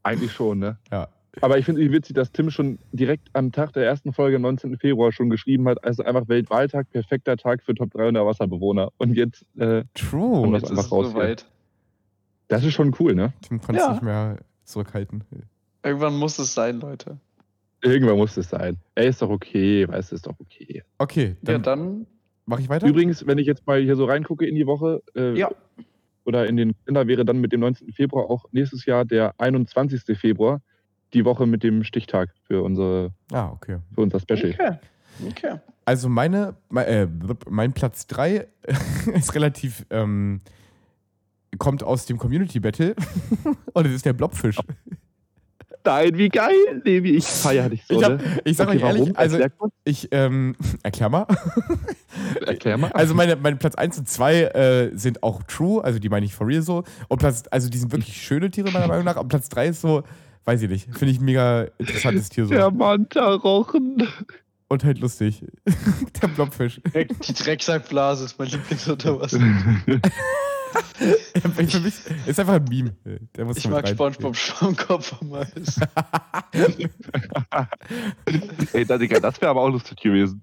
Eigentlich schon, ne? Ja. Aber ich finde es witzig, dass Tim schon direkt am Tag der ersten Folge, am 19. Februar, schon geschrieben hat, also einfach Weltwahltag, perfekter Tag für Top 3 Unterwasserbewohner. Und jetzt äh, True. kommt das Jetzt ist einfach es raus. soweit. Das ist schon cool, ne? Tim konnte es Ja. nicht mehr zurückhalten. Irgendwann muss es sein, Leute. Irgendwann muss es sein. Ey, ist doch okay, weißt du, ist doch okay. Okay, Ja, dann, dann. mache ich weiter. Übrigens, wenn ich jetzt mal hier so reingucke in die Woche, äh, Ja. oder in den Kalender wäre dann mit dem 19. Februar auch nächstes Jahr der 21. Februar, die Woche mit dem Stichtag für, unsere, Ah, okay. für unser Special. Okay. Okay. Also meine, mein, äh, mein Platz 3 [LAUGHS] ist relativ, ähm, kommt aus dem Community Battle [LAUGHS] und es ist der Blobfisch. Nein, wie geil, Levi, ich feier dich so, Ich, hab, ne? ich sag Okay, euch ehrlich, warum? also ich, ähm, [LAUGHS] erklär mal. Erklär mal. Also meine, meine Platz 1 und 2 äh, sind auch true, also die meine ich for real so. Und Platz, also die sind wirklich schöne Tiere meiner Meinung nach. Und Platz 3 ist so, weiß ich nicht, finde ich ein mega interessantes Tier so. Der Manta-Rochen. Und halt lustig. [LAUGHS] der Blobfisch. Die Drecksackblase ist mein Lieblingsunterwasser. [LAUGHS] [LAUGHS] Für mich ist einfach ein Meme. Der muss Ich mag rein. Spongebob Schwammkopf am meisten. Ey, da, Digga, das wäre aber auch lustig gewesen.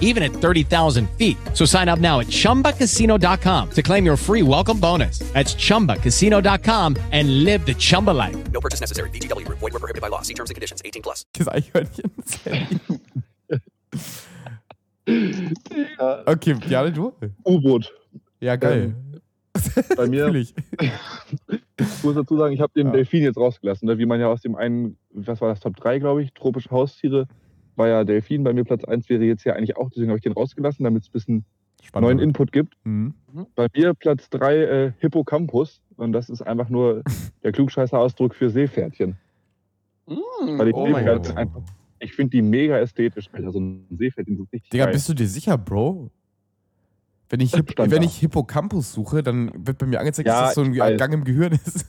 even at 30,000 feet. So sign up now at chumbacasino.com to claim your free welcome bonus. That's chumbacasino.com and live the Chumba life. No purchase necessary. VGW Group. Void were prohibited by law. See terms and conditions. 18 plus. Das [LAUGHS] Eichhörnchen. okay, Jale, du? U-Boot. Ja, geil. Ähm, [LAUGHS] bei mir, Natürlich. ich [LAUGHS] muss dazu sagen, ich habe den Ja. Delfin jetzt rausgelassen. Ne? Wie man ja aus dem einen, was war das, Top 3, glaube ich, tropische Haustiere, war ja Delfin. Bei mir Platz 1 wäre jetzt ja eigentlich auch, deswegen habe ich den rausgelassen, damit es ein bisschen neuen Input gibt. Mhm. Bei mir Platz 3 äh, Hippocampus. Und das ist einfach nur [LAUGHS] der klugscheißer Ausdruck für Seepferdchen. Weil ich oh Seepferdchen einfach, ich finde die mega ästhetisch, Alter. So ein Seepferdchen ist richtig Digga, geil. bist du dir sicher, Bro? Wenn ich, Hip Stand wenn ich Hippocampus suche, dann wird bei mir angezeigt, Ja, dass das so ein weiß. Gang im Gehirn ist.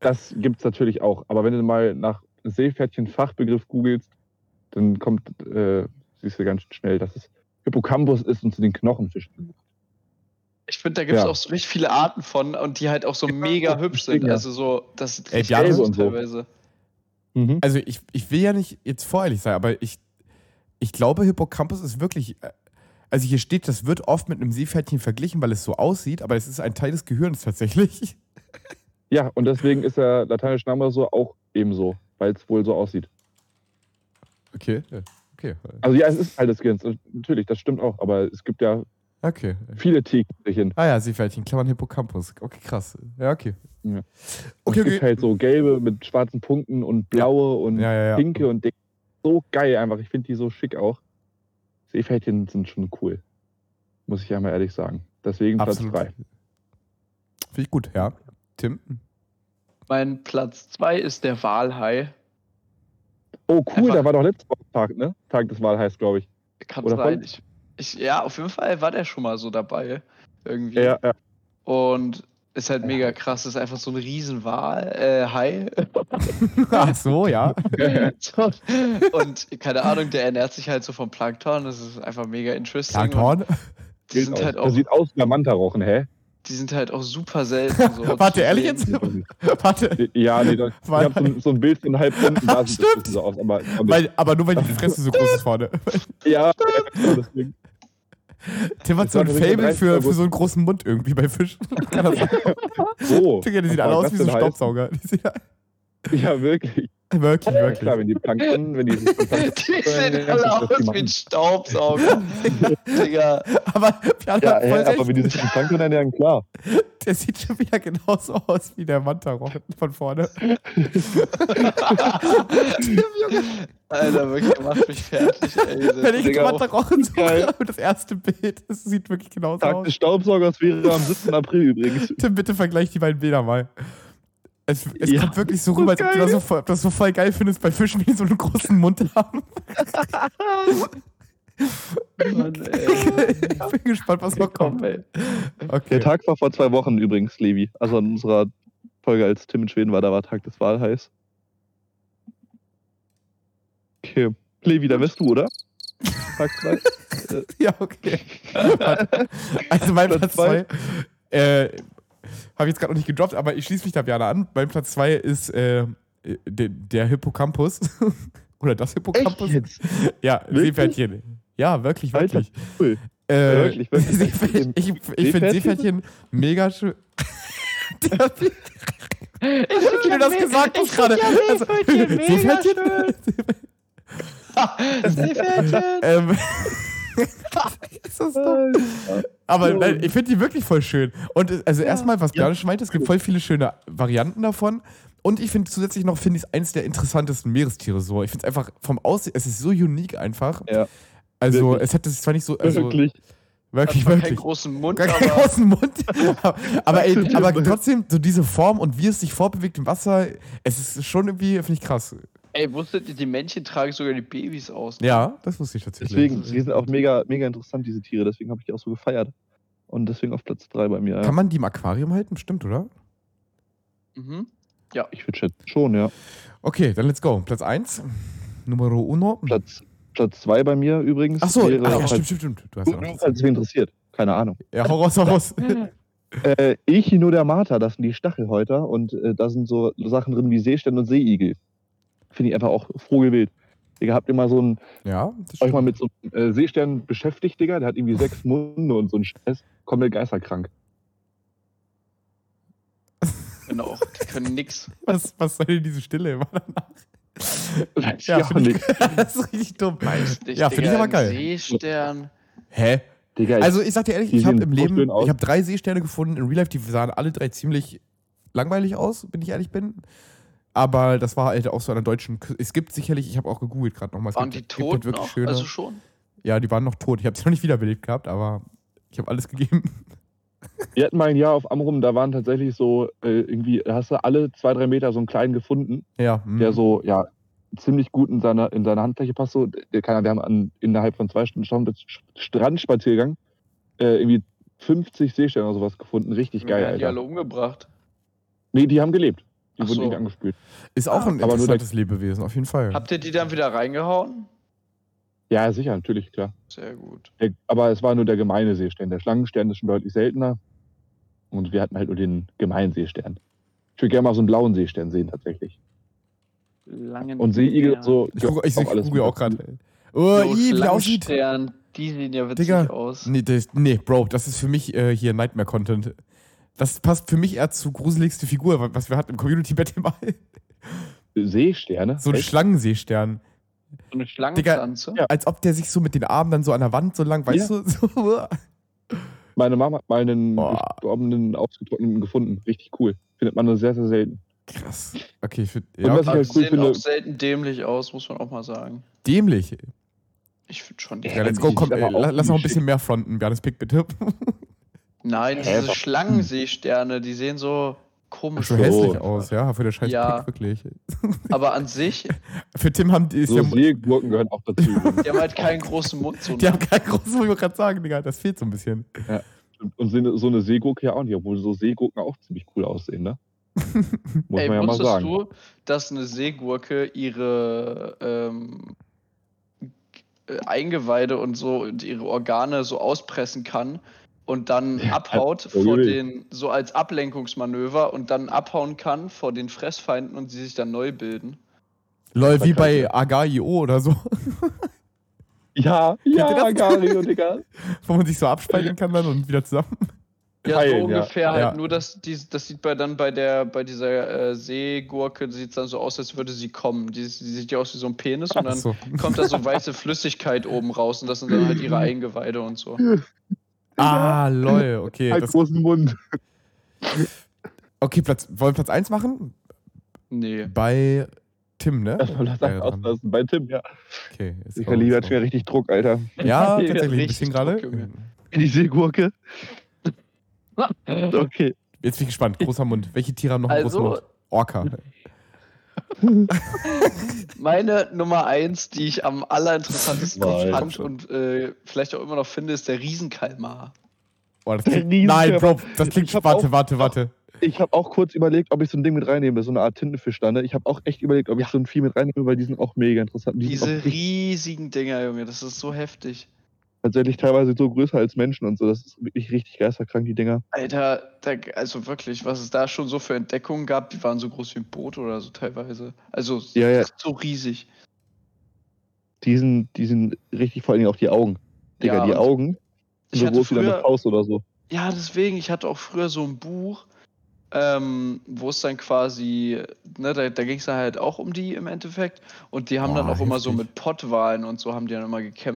Das gibt es natürlich auch. Aber wenn du mal nach Seepferdchen-Fachbegriff googelst, dann kommt, äh, siehst du ganz schnell, dass es Hippocampus ist und zu den Knochenfischen. Ich finde, da gibt es Ja. auch so richtig viele Arten von und die halt auch so mega hübsch sind. ja. Also so, das ist Ey, süß und so. teilweise. Also ich, ich will ja nicht jetzt voreilig sein, aber ich, ich glaube, Hippocampus ist wirklich. äh, Also hier steht, das wird oft mit einem Seepferdchen verglichen, weil es so aussieht, aber es ist ein Teil des Gehirns tatsächlich. [LAUGHS] Ja, und deswegen ist der lateinische Name so auch ebenso, weil es wohl so aussieht. Okay, ja, okay. Also ja, es ist Teil des Gehirns, natürlich, das stimmt auch, aber es gibt ja Okay. Viele Tierchen. Ah ja, Seepferdchen, Klammern Hippocampus. Okay, krass. Ja, okay. Ja. Okay, Okay, es gibt halt so gelbe mit schwarzen Punkten und blaue und Ja, ja, ja. pinke und dick. So geil einfach. Ich finde die so schick auch. Seepferdchen sind schon cool. Muss ich einmal ehrlich sagen. Deswegen Platz Absolut. 3. Finde ich gut, ja. Tim? Mein Platz 2 ist der Walhai. Oh, cool, Einfach- da war doch letztes Mal Tag, ne? Tag des Wahl heißt, glaube ich. Kann Oder sein. Ich, ich, ja, auf jeden Fall war der schon mal so dabei. Irgendwie. Ja, ja. Und ist halt mega krass. Ist einfach so ein Riesenwal, äh, Hai. [LAUGHS] Ach so, ja. [LAUGHS] Und keine Ahnung, der ernährt sich halt so vom Plankton. Das ist einfach mega interesting. Plankton? Und Die sind halt Der auch, sieht aus wie ein Mantarochen, hä? Die sind halt auch super selten. So [LAUGHS] Warte, ehrlich jetzt? [LAUGHS] Warte. Ja, nee, das, ich habe so, so ein Bild von halb Runden, [LAUGHS] da sieht das Stimmt. bisschen so aus. Aber, Weil, aber nur weil die Fresse so groß ist vorne. ja, deswegen. Tim hat so ein Fable für, 30. für so einen großen Mund irgendwie bei Fischen. Kann das sein? So. Digga, die sehen alle aus wie so heißen? Staubsauger. Ja, wirklich. [LAUGHS] wirklich, Ja, wirklich. klar, wenn die Plankton, wenn die sich [LAUGHS] Die sehen alle das aus wie ein Staubsauger. [LAUGHS] Digga. Aber Ja, voll aber wenn die sich von Plankton ernähren, klar. Der sieht schon wieder genauso aus wie der Mantarochen von vorne. Alter, wirklich, macht mich fertig, ey. Wenn ich Digga, Mantarochen suche, das erste Bild, das sieht wirklich genauso Tag aus. des Staubsaugers wäre am 7. April übrigens. Tim, bitte vergleich die beiden Bilder mal. Es, es Ja, kommt wirklich so rüber, als ob du das so, voll- das so voll geil findest bei Fischen, die so einen großen Mund haben. [LAUGHS] Mann, [LAUGHS] ey. ich bin gespannt, was noch kommt. ey. Okay. Der Tag war vor zwei Wochen übrigens, Levi. Also in unserer Folge, als Tim in Schweden war, da war Tag des Wahlheiß. Okay. Levi, da bist du, oder? Tag 2. [LAUGHS] Ja, okay. Also mein Platz zwei. 2, äh, habe ich jetzt gerade noch nicht gedroppt, aber ich schließe mich da gerne an. Mein Platz 2 ist äh, der, der Hippocampus. [LAUGHS] Oder das Hippocampus. [LAUGHS] Ja, Wirklich? Seepferdchen. Ja, wirklich, Alter, wirklich. cool. Äh, wirklich, wirklich. Seepferdchen, ich ich finde Seepferdchen? Seepferdchen mega schön. [LAUGHS] Der- Wie du das gesagt hast gerade. Also, Seepferdchen? Seepferdchen. Ähm, ist das dumm? Aber nein, ich finde die wirklich voll schön. Und also erstmal, was Björn schon meinte, es gibt voll viele schöne Varianten davon. Und ich finde zusätzlich noch, finde ich es eines der interessantesten Meerestiere so. Ich finde es einfach vom Aussehen, es ist so unique einfach. Ja. Also Wirklich. es hätte sich zwar nicht so, also Wirklich. wirklich, Hat keinen wirklich. großen Mund, Gar keinen aber großen Mund. [LAUGHS] aber ey, aber trotzdem, so diese Form und wie es sich vorbewegt im Wasser, es ist schon irgendwie, finde ich krass. Ey, wusstet ihr, die Männchen tragen sogar die Babys aus. ne? Ja, das wusste ich tatsächlich. Deswegen, die sind auch mega, mega interessant, diese Tiere. Deswegen habe ich die auch so gefeiert. Und deswegen auf Platz 3 bei mir. Ja. Kann man die im Aquarium halten? Stimmt, oder? Mhm. Ja. Ich würde schätzen schon, ja. Okay, dann let's go. Platz 1. Numero uno. Platz, Platz 2 bei mir übrigens. Ach so, wäre, ach ja, stimmt, stimmt, stimmt. Du hast ja noch Falls interessiert. Keine Ahnung. Ja, hau raus, hau raus. [LAUGHS] Äh, Echinodermata, das sind die Stachelhäuter und äh, da sind so Sachen drin wie Seestern und Seeigel. Finde ich einfach auch vogelwild. Digga, habt ihr mal so einen, Ja, euch mal mit so einem äh, Seestern beschäftigt, Digga? Der hat irgendwie sechs [LAUGHS] Munde und so ein Scheiß. Komplett geisterkrank. Genau, die können nix. [LAUGHS] was, was soll denn diese Stille immer danach? Weiß Ja, ich auch ich, nicht. [LAUGHS] das ist richtig dumm. Weiß nicht, Ja, finde ich aber geil. Seestern. Hä? Digga, Also ich sag dir ehrlich, ich habe im Leben, ich habe drei Seesterne gefunden in Real Life, die sahen alle drei ziemlich langweilig aus, wenn ich ehrlich bin. Aber das war halt auch so an der deutschen Kü Es gibt sicherlich, ich habe auch gegoogelt gerade nochmal. es Waren gibt, die halt tot noch? schöne. Also schon. Ja, die waren noch tot. Ich habe sie noch nicht wiederbelebt gehabt, aber ich habe alles gegeben. [LAUGHS] Wir hatten mal ein Jahr auf Amrum, da waren tatsächlich so, äh, irgendwie, da hast du alle zwei, drei Meter so einen kleinen gefunden, Ja, hm. der so, ja, ziemlich gut in seiner, in seiner Handfläche passt. So, der kann, wir haben an, innerhalb von zwei Stunden Strand- Strandspaziergang äh, irgendwie 50 Seesterne oder sowas gefunden. Richtig geil, Werden die alle Alter. umgebracht. Nee, die haben gelebt. Die Ach wurden so. nicht angespült. Ist auch ein Aber interessantes Lebewesen, auf jeden Fall. Habt ihr die dann wieder reingehauen? Ja, sicher, natürlich, klar. Sehr gut. Der, aber es war nur der gemeine Seestern. Der Schlangenstern ist schon deutlich seltener. Und wir hatten halt nur den gemeinen Seestern. Ich würde gerne mal so einen blauen Seestern sehen, tatsächlich. Langen Und Seeigel und so. Ich gucke ich, auch ich alles google auch gerade. Oh, Jo, i, wie aussieht. Die sehen ja witzig Digga. aus. Nee, das, nee, Bro, das ist für mich äh, hier Nightmare-Content. Das passt für mich eher zu gruseligste Figur, was wir hatten im Community-Bett mal. Seesterne? So ein Echt? Schlangenseestern. So eine Digga, Schlangenpflanze. als ob der sich so mit den Armen dann so an der Wand so lang, weißt Ja. du? [LAUGHS] So, Meine Mama hat mal einen gestorbenen, ausgetrockneten gefunden. Richtig cool. Findet man nur sehr, sehr selten. Krass. Okay, ich find, Und ja, was ich Aber halt cool sehen finde, auch selten dämlich aus, muss man auch mal sagen. dämlich. Ich finde schon Ja, let's go, komm, la- lass noch ein bisschen mehr fronten. Bernes Pick, bitte. [LAUGHS] Nein, Hä, diese. Schlangenseesterne, die sehen so komisch so hässlich aus, ja, für den scheiß Ja. Pick, wirklich. [LAUGHS] Aber an sich, Für Tim haben die, ist so ja, Seegurken gehören auch dazu. die haben halt keinen großen Mund. So [LAUGHS] die haben keinen großen, wollte ich gerade sagen, Digga, das fehlt so ein bisschen. ja. Und- Und so eine- Seegurke ja auch nicht, obwohl so Seegurken auch ziemlich cool aussehen, ne? Muss Ey, man ja mal wusstest sagen. du, dass eine Seegurke ihre ähm, äh, Eingeweide und so und ihre Organe so auspressen kann und dann abhaut oh vor den, so als Ablenkungsmanöver und dann abhauen kann vor den Fressfeinden und sie sich dann neu bilden. Lol, wie bei. Aga.io oder so, Ja, ja, [LAUGHS] das? Gario, Digga. [LAUGHS] wo man sich so abspalten kann dann und wieder zusammen. Ja, Teilen, so ja. ungefähr halt. Ja. Nur, dass die, das sieht bei dann bei der bei dieser äh, Seegurke sieht dann so aus, als würde sie kommen. Die, die sieht ja aus wie so ein Penis und Ach dann so. kommt da so weiße Flüssigkeit oben raus und das sind dann halt ihre Eingeweide und so. [LAUGHS] Ah, lol, okay. Halt Das, großen Mund. okay, Platz, wollen wir Platz 1 machen? Nee. Bei Tim, ne? Das Ja, dran. auslassen. Bei Tim, ja. Okay, jetzt Ich go, liebe let's hat go. mir richtig Druck, Alter. Ja, [LAUGHS] tatsächlich, ein richtig bisschen gerade. Junge. Die Seegurke. [LAUGHS] Okay. Jetzt bin ich gespannt. Großer Mund. Welche Tiere haben noch einen Also- großen Mund? Orca. [LAUGHS] Meine Nummer eins, die ich am [LAUGHS] allerinteressantesten Nein. fand und äh, vielleicht auch immer noch finde, ist der Riesenkalmar. Boah, das klingt, nein, Bro, das klingt. Ich Warte, auch- warte, warte. Ich habe auch kurz überlegt, ob ich so ein Ding mit reinnehme, so eine Art Tintenfisch da, ne? Ich habe auch echt überlegt, ob ich so ein Vieh mit reinnehme, weil die sind auch mega interessant. Die Diese riesigen Dinger, Junge, das ist so heftig. Tatsächlich teilweise so größer als Menschen und so. Das ist wirklich richtig geisterkrank, die Dinger. Alter, also wirklich, was es da schon so für Entdeckungen gab, die waren so groß wie ein Boot oder so teilweise. Also Ja, ja. so riesig. Die sind, die sind richtig, vor allen Dingen auch die Augen. Digga, Ja, die Augen so groß wie eine früher- Faust oder so. Ja, deswegen, ich hatte auch früher so ein Buch, ähm, wo es dann quasi, ne, da, da ging es dann halt auch um die im Endeffekt. Und die haben dann Boah, auch immer so heftig. mit Pottwahlen und so haben die dann immer gekämpft.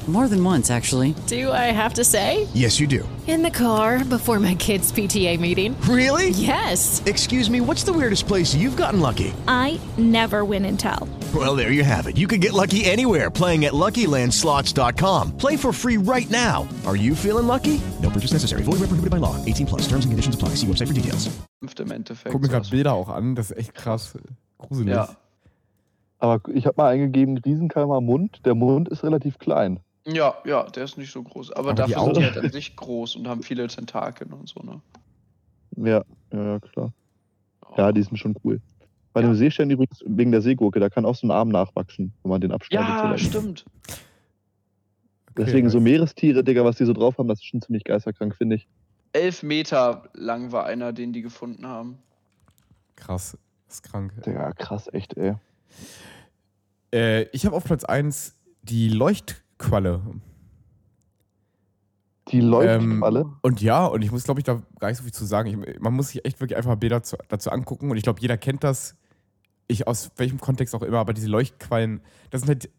More than once, actually. Do I have to say? Yes, you do. In the car before my kids' PTA meeting. Really? Yes. Excuse me, what's the weirdest place you've gotten lucky? I never win and tell. Well, there you have it. You can get lucky anywhere playing at LuckyLandSlots.com. Play for free right now. Are you feeling lucky? No purchase necessary. Void where prohibited by law. 18 plus. Terms and conditions apply. See website for details. im Endeffekt. Guck mir gerade. Bilder auch an, das ist echt krass. Gruselig. Ja. Aber ich habe mal eingegeben, Riesenkalmar Mund. Der Mund ist relativ klein. Ja, ja, der ist nicht so groß. Aber, Aber dafür sind die halt an sich groß und haben viele Tentakeln und so, ne? Ja, ja, ja, klar. Ja, die sind schon cool. Bei dem Seestern übrigens, wegen der Seegurke, da kann auch so ein Arm nachwachsen, wenn man den abschneidet. Ja, stimmt. Deswegen so nice. Meerestiere, Digga, was die so drauf haben, das ist schon ziemlich geisterkrank, finde ich. Elf Meter lang war einer, den die gefunden haben. Krass. Das ist krank. Digga, krass, echt, ey. Äh, ich habe auf Platz 1 die Leuchtqualle. Die Leuchtqualle? Ähm, und ja, und ich muss, glaube ich, da gar nicht so viel zu sagen. Ich, man muss sich echt wirklich einfach Bilder zu, dazu angucken. Und ich glaube, jeder kennt das. Ich aus welchem Kontext auch immer, aber diese Leuchtquallen, das sind halt,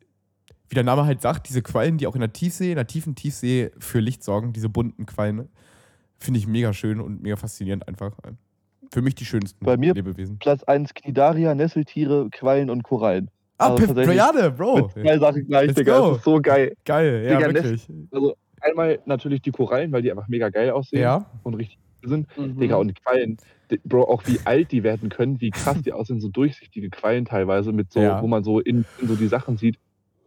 wie der Name halt sagt, diese Quallen, die auch in der Tiefsee, in der tiefen Tiefsee für Licht sorgen, diese bunten Quallen, finde ich mega schön und mega faszinierend einfach. Für mich die schönsten Bei mir Lebewesen. Platz 1 Knidaria, Nesseltiere, Quallen und Korallen. Ah, Also Plejade, Bro. Zwei Sachen gleich, Let's Digga. go. Das ist so geil. Geil, ja, Digga, wirklich. Also einmal natürlich die Korallen, weil die einfach mega geil aussehen Ja. und richtig cool sind. Mhm. Digga, und Quallen. Bro, auch wie alt die werden können, wie krass die aussehen, so durchsichtige Quallen teilweise, mit so, Ja. wo man so in, in so die Sachen sieht.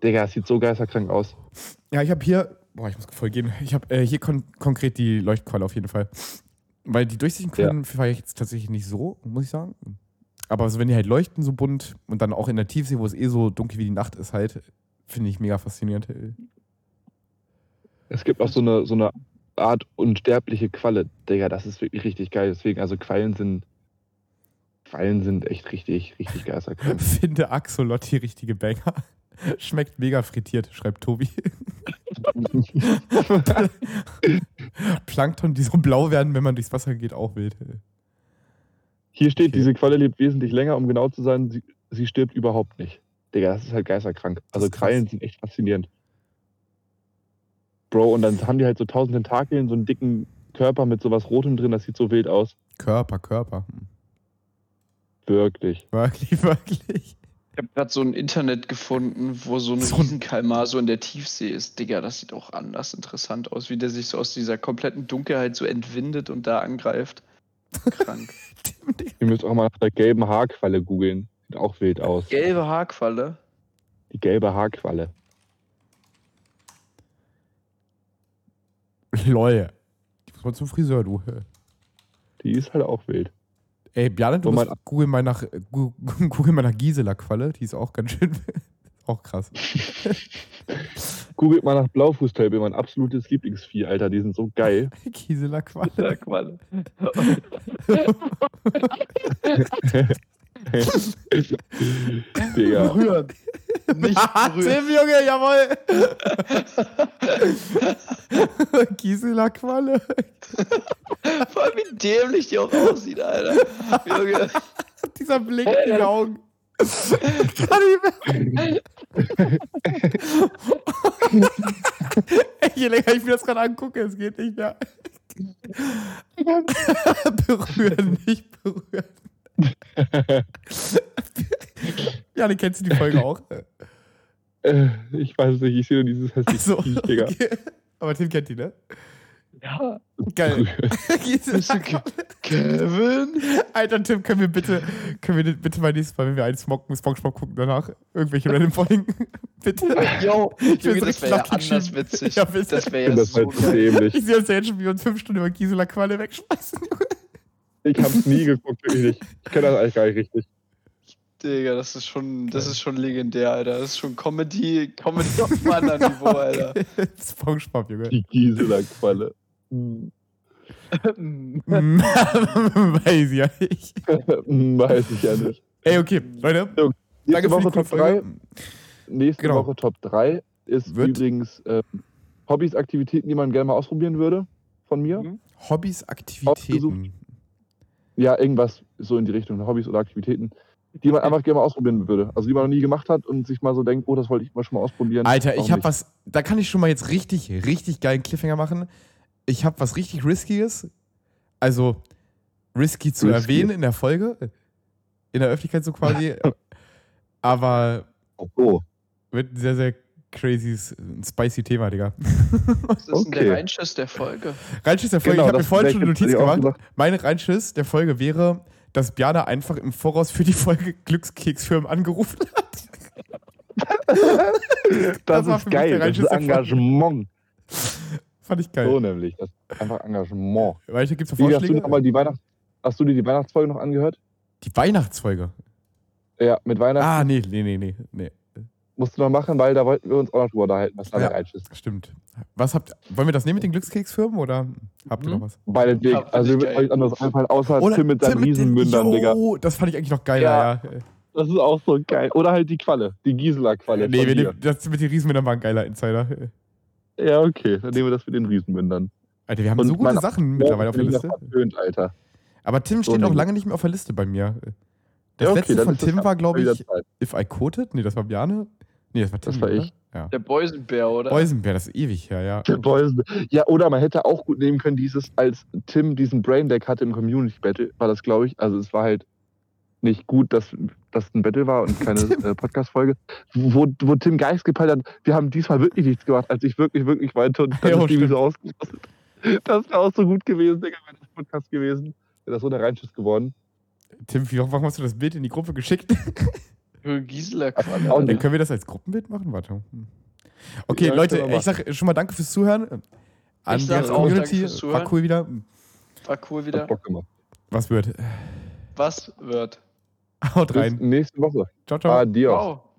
Digga, das sieht so geisterkrank aus. Ja, ich habe hier, boah, ich muss voll gehen. Ich habe äh, hier kon konkret die Leuchtqualle auf jeden Fall. Weil die durchsichtigen Quallen feiere ich jetzt tatsächlich nicht so, muss ich sagen. Aber so, wenn die halt leuchten so bunt und dann auch in der Tiefsee, wo es eh so dunkel wie die Nacht ist, halt, finde ich mega faszinierend. Es gibt auch so eine, so eine Art unsterbliche Qualle. Digga, das ist wirklich richtig geil. Deswegen, also Quallen sind. Quallen sind echt richtig, richtig geisterkrank. [LAUGHS] Finde Axolotti richtige Banger. [LAUGHS] Schmeckt mega frittiert, schreibt Tobi. [LAUGHS] Plankton, die so blau werden, wenn man durchs Wasser geht, auch wild. Hier steht, diese Qualle lebt wesentlich länger, um genau zu sein. Sie, sie stirbt überhaupt nicht. Digga, das ist halt geisterkrank. Also Krallen sind echt faszinierend. Bro, und dann haben die halt so tausend Tentakeln, so einen dicken Körper mit sowas Rotem drin, das sieht so wild aus. Körper, Körper. Hm. Wirklich. Wirklich, wirklich. Ich habe gerade so ein Internet gefunden, wo so ein Riesenkalmar so in der Tiefsee ist. Digga, das sieht auch anders interessant aus, wie der sich so aus dieser kompletten Dunkelheit so entwindet und da angreift. Krank. [LAUGHS] Ihr müsst auch mal nach der gelben Haarqualle googeln. Sieht auch wild aus. Gelbe Haarqualle. Die gelbe Haarqualle. Lol. Ich muss mal zum Friseur, du. Die ist halt auch wild. Ey, Bjarne, du musst man- google mal nach, [LAUGHS] google mal nach Gisela-Qualle. Die ist auch ganz schön. Auch krass. [LAUGHS] Googelt mal nach Blaufußtölpel, mein absolutes Lieblingsvieh, Alter. Die sind so geil. [LAUGHS] Gisela-Qualle. Qualle. [LAUGHS] Digga. Berühren. Nicht berühren. Tim, Junge, jawohl. Gisela-Qualle. Vor allem, wie dämlich die auch aussieht, Alter. Junge. Dieser Blick in den Augen. Ey, je länger ich mir das gerade angucke, es geht nicht mehr. berühren, nicht berühren. ja, du kennst du die Folge auch. Äh, ich weiß es nicht, ich sehe nur dieses hässliche So, Viech, Digga. okay. Aber Tim kennt die, ne? Ja. Geil. [LAUGHS] Kevin? Alter, Tim, können wir bitte, können wir bitte mal nächstes Mal, wenn wir einen Smog, Spongebob gucken, danach irgendwelche random Folgen? [LAUGHS] bitte. Yo, Ich Junge, das wäre ja anders witzig. Ja, bitte. das wäre ja das so halt dämlich. Ich sehe uns ja jetzt schon, wie wir uns fünf Stunden über Gisela Qualle wegschmeißen. Ich hab's nie geguckt, wirklich nicht. Ich kenne das eigentlich gar nicht richtig. Digga, das ist schon, das ist schon legendär, Alter. Das ist schon Comedy, Comedy [LAUGHS] auf einem anderen Niveau, Alter. Spongebob, Junge. Die Gisela-Qualle. Mm, [LAUGHS] Weiß ja nicht. [LAUGHS] Weiß ich ja nicht. Ey, okay, Leute. So, Danke nächste für die Woche Top coole 3. Folge. Nächste Genau. Woche Top 3 ist Wird- übrigens ähm, Hobbys, Aktivitäten, die man gerne mal ausprobieren würde von mir. Mhm. Hobbys, Aktivitäten. Ja, irgendwas so in die Richtung Hobbys oder Aktivitäten, die man einfach gerne mal ausprobieren würde. Also die man noch nie gemacht hat und sich mal so denkt, oh, das wollte ich mal schon mal ausprobieren. Alter, Warum ich hab nicht? was, da kann ich schon mal jetzt richtig, richtig geilen Cliffhanger machen. Ich hab was richtig Riskiges. Also, risky zu Risky. erwähnen in der Folge. In der Öffentlichkeit so quasi. [LAUGHS] Aber Oh, wird ein sehr, sehr crazy, spicy Thema, Digga. Was ist denn Okay. der Reinschiss der Folge? Reinschiss der Folge, Genau, ich habe mir das vorhin schon eine Notiz gemacht. gesagt. Mein Reinschiss der Folge wäre, dass Bjana einfach im Voraus für die Folge Glückskeksfirmen angerufen hat. [LAUGHS] das, war ist für mich der geil. Das Reinschiss ist. Engagement. Fand ich geil. So nämlich. Das ist einfach Engagement. Weiter gibt's noch Wie, hast, du Vorschläge? noch mal die Weihnachts hast du dir die Weihnachtsfolge noch angehört? Die Weihnachtsfolge. Ja, mit Weihnachten Ah, nee, nee, nee, nee. nee. musst du noch machen, weil da wollten wir uns auch noch drüber unterhalten, was da Ja. Reiz ist. Stimmt. Was habt Wollen wir das nehmen mit den Glückskeksfirmen oder habt ihr noch was? Beide. Ja, Also, ich wird euch anderes einfallen, außer Oder Tim mit seinen Riesenmündern, Digga. Jo, das fand ich eigentlich noch geiler, Ja. ja. Das ist auch so geil. Oder halt die Qualle, die Gisela-Qualle. Nee, von wir dir. nehmen, das mit den Riesenmündern war ein geiler Insider. Ja, okay. Dann nehmen wir das mit den Riesenmündern. Alter, wir haben Und so gute Sachen mittlerweile auf der Liste. Verpönt, Alter. Aber Tim So steht noch nämlich. lange nicht mehr auf der Liste bei mir. Das Ja, okay, letzte von Tim war, glaube ich. If I Quoted? Nee, das war Bjane. Nee, das war Tim. Das war ich. Ja. Der Boysenbär, oder? Boysenbär, das ist ewig her, ja. Der Boysen. Ja, oder man hätte auch gut nehmen können, dieses, als Tim diesen Braindeck hatte im Community Battle, war das, glaube ich. Also, es war halt nicht gut, dass das ein Battle war und keine [LAUGHS] äh, Podcast-Folge, wo, wo Tim Geist gepeilt hat, wir haben diesmal wirklich nichts gemacht, als ich wirklich, wirklich meinte und dann Jo, ist die so ausgerastet. Das wäre auch so gut gewesen, Digga, wäre das Podcast gewesen. Wäre das so der Reinschiss geworden. Tim, wie, warum hast du das Bild in die Gruppe geschickt? [LAUGHS] Gisela. Dann können wir das als Gruppenbild machen? Warte. Hm. Okay, Ja, Leute, ich sag schon mal danke fürs Zuhören. An Ich die ganze Community. fürs War cool wieder. War cool wieder. Hat Bock gemacht. Was wird? Was wird? Haut Bis rein. nächste Woche. Ciao, ciao. Adios. Wow.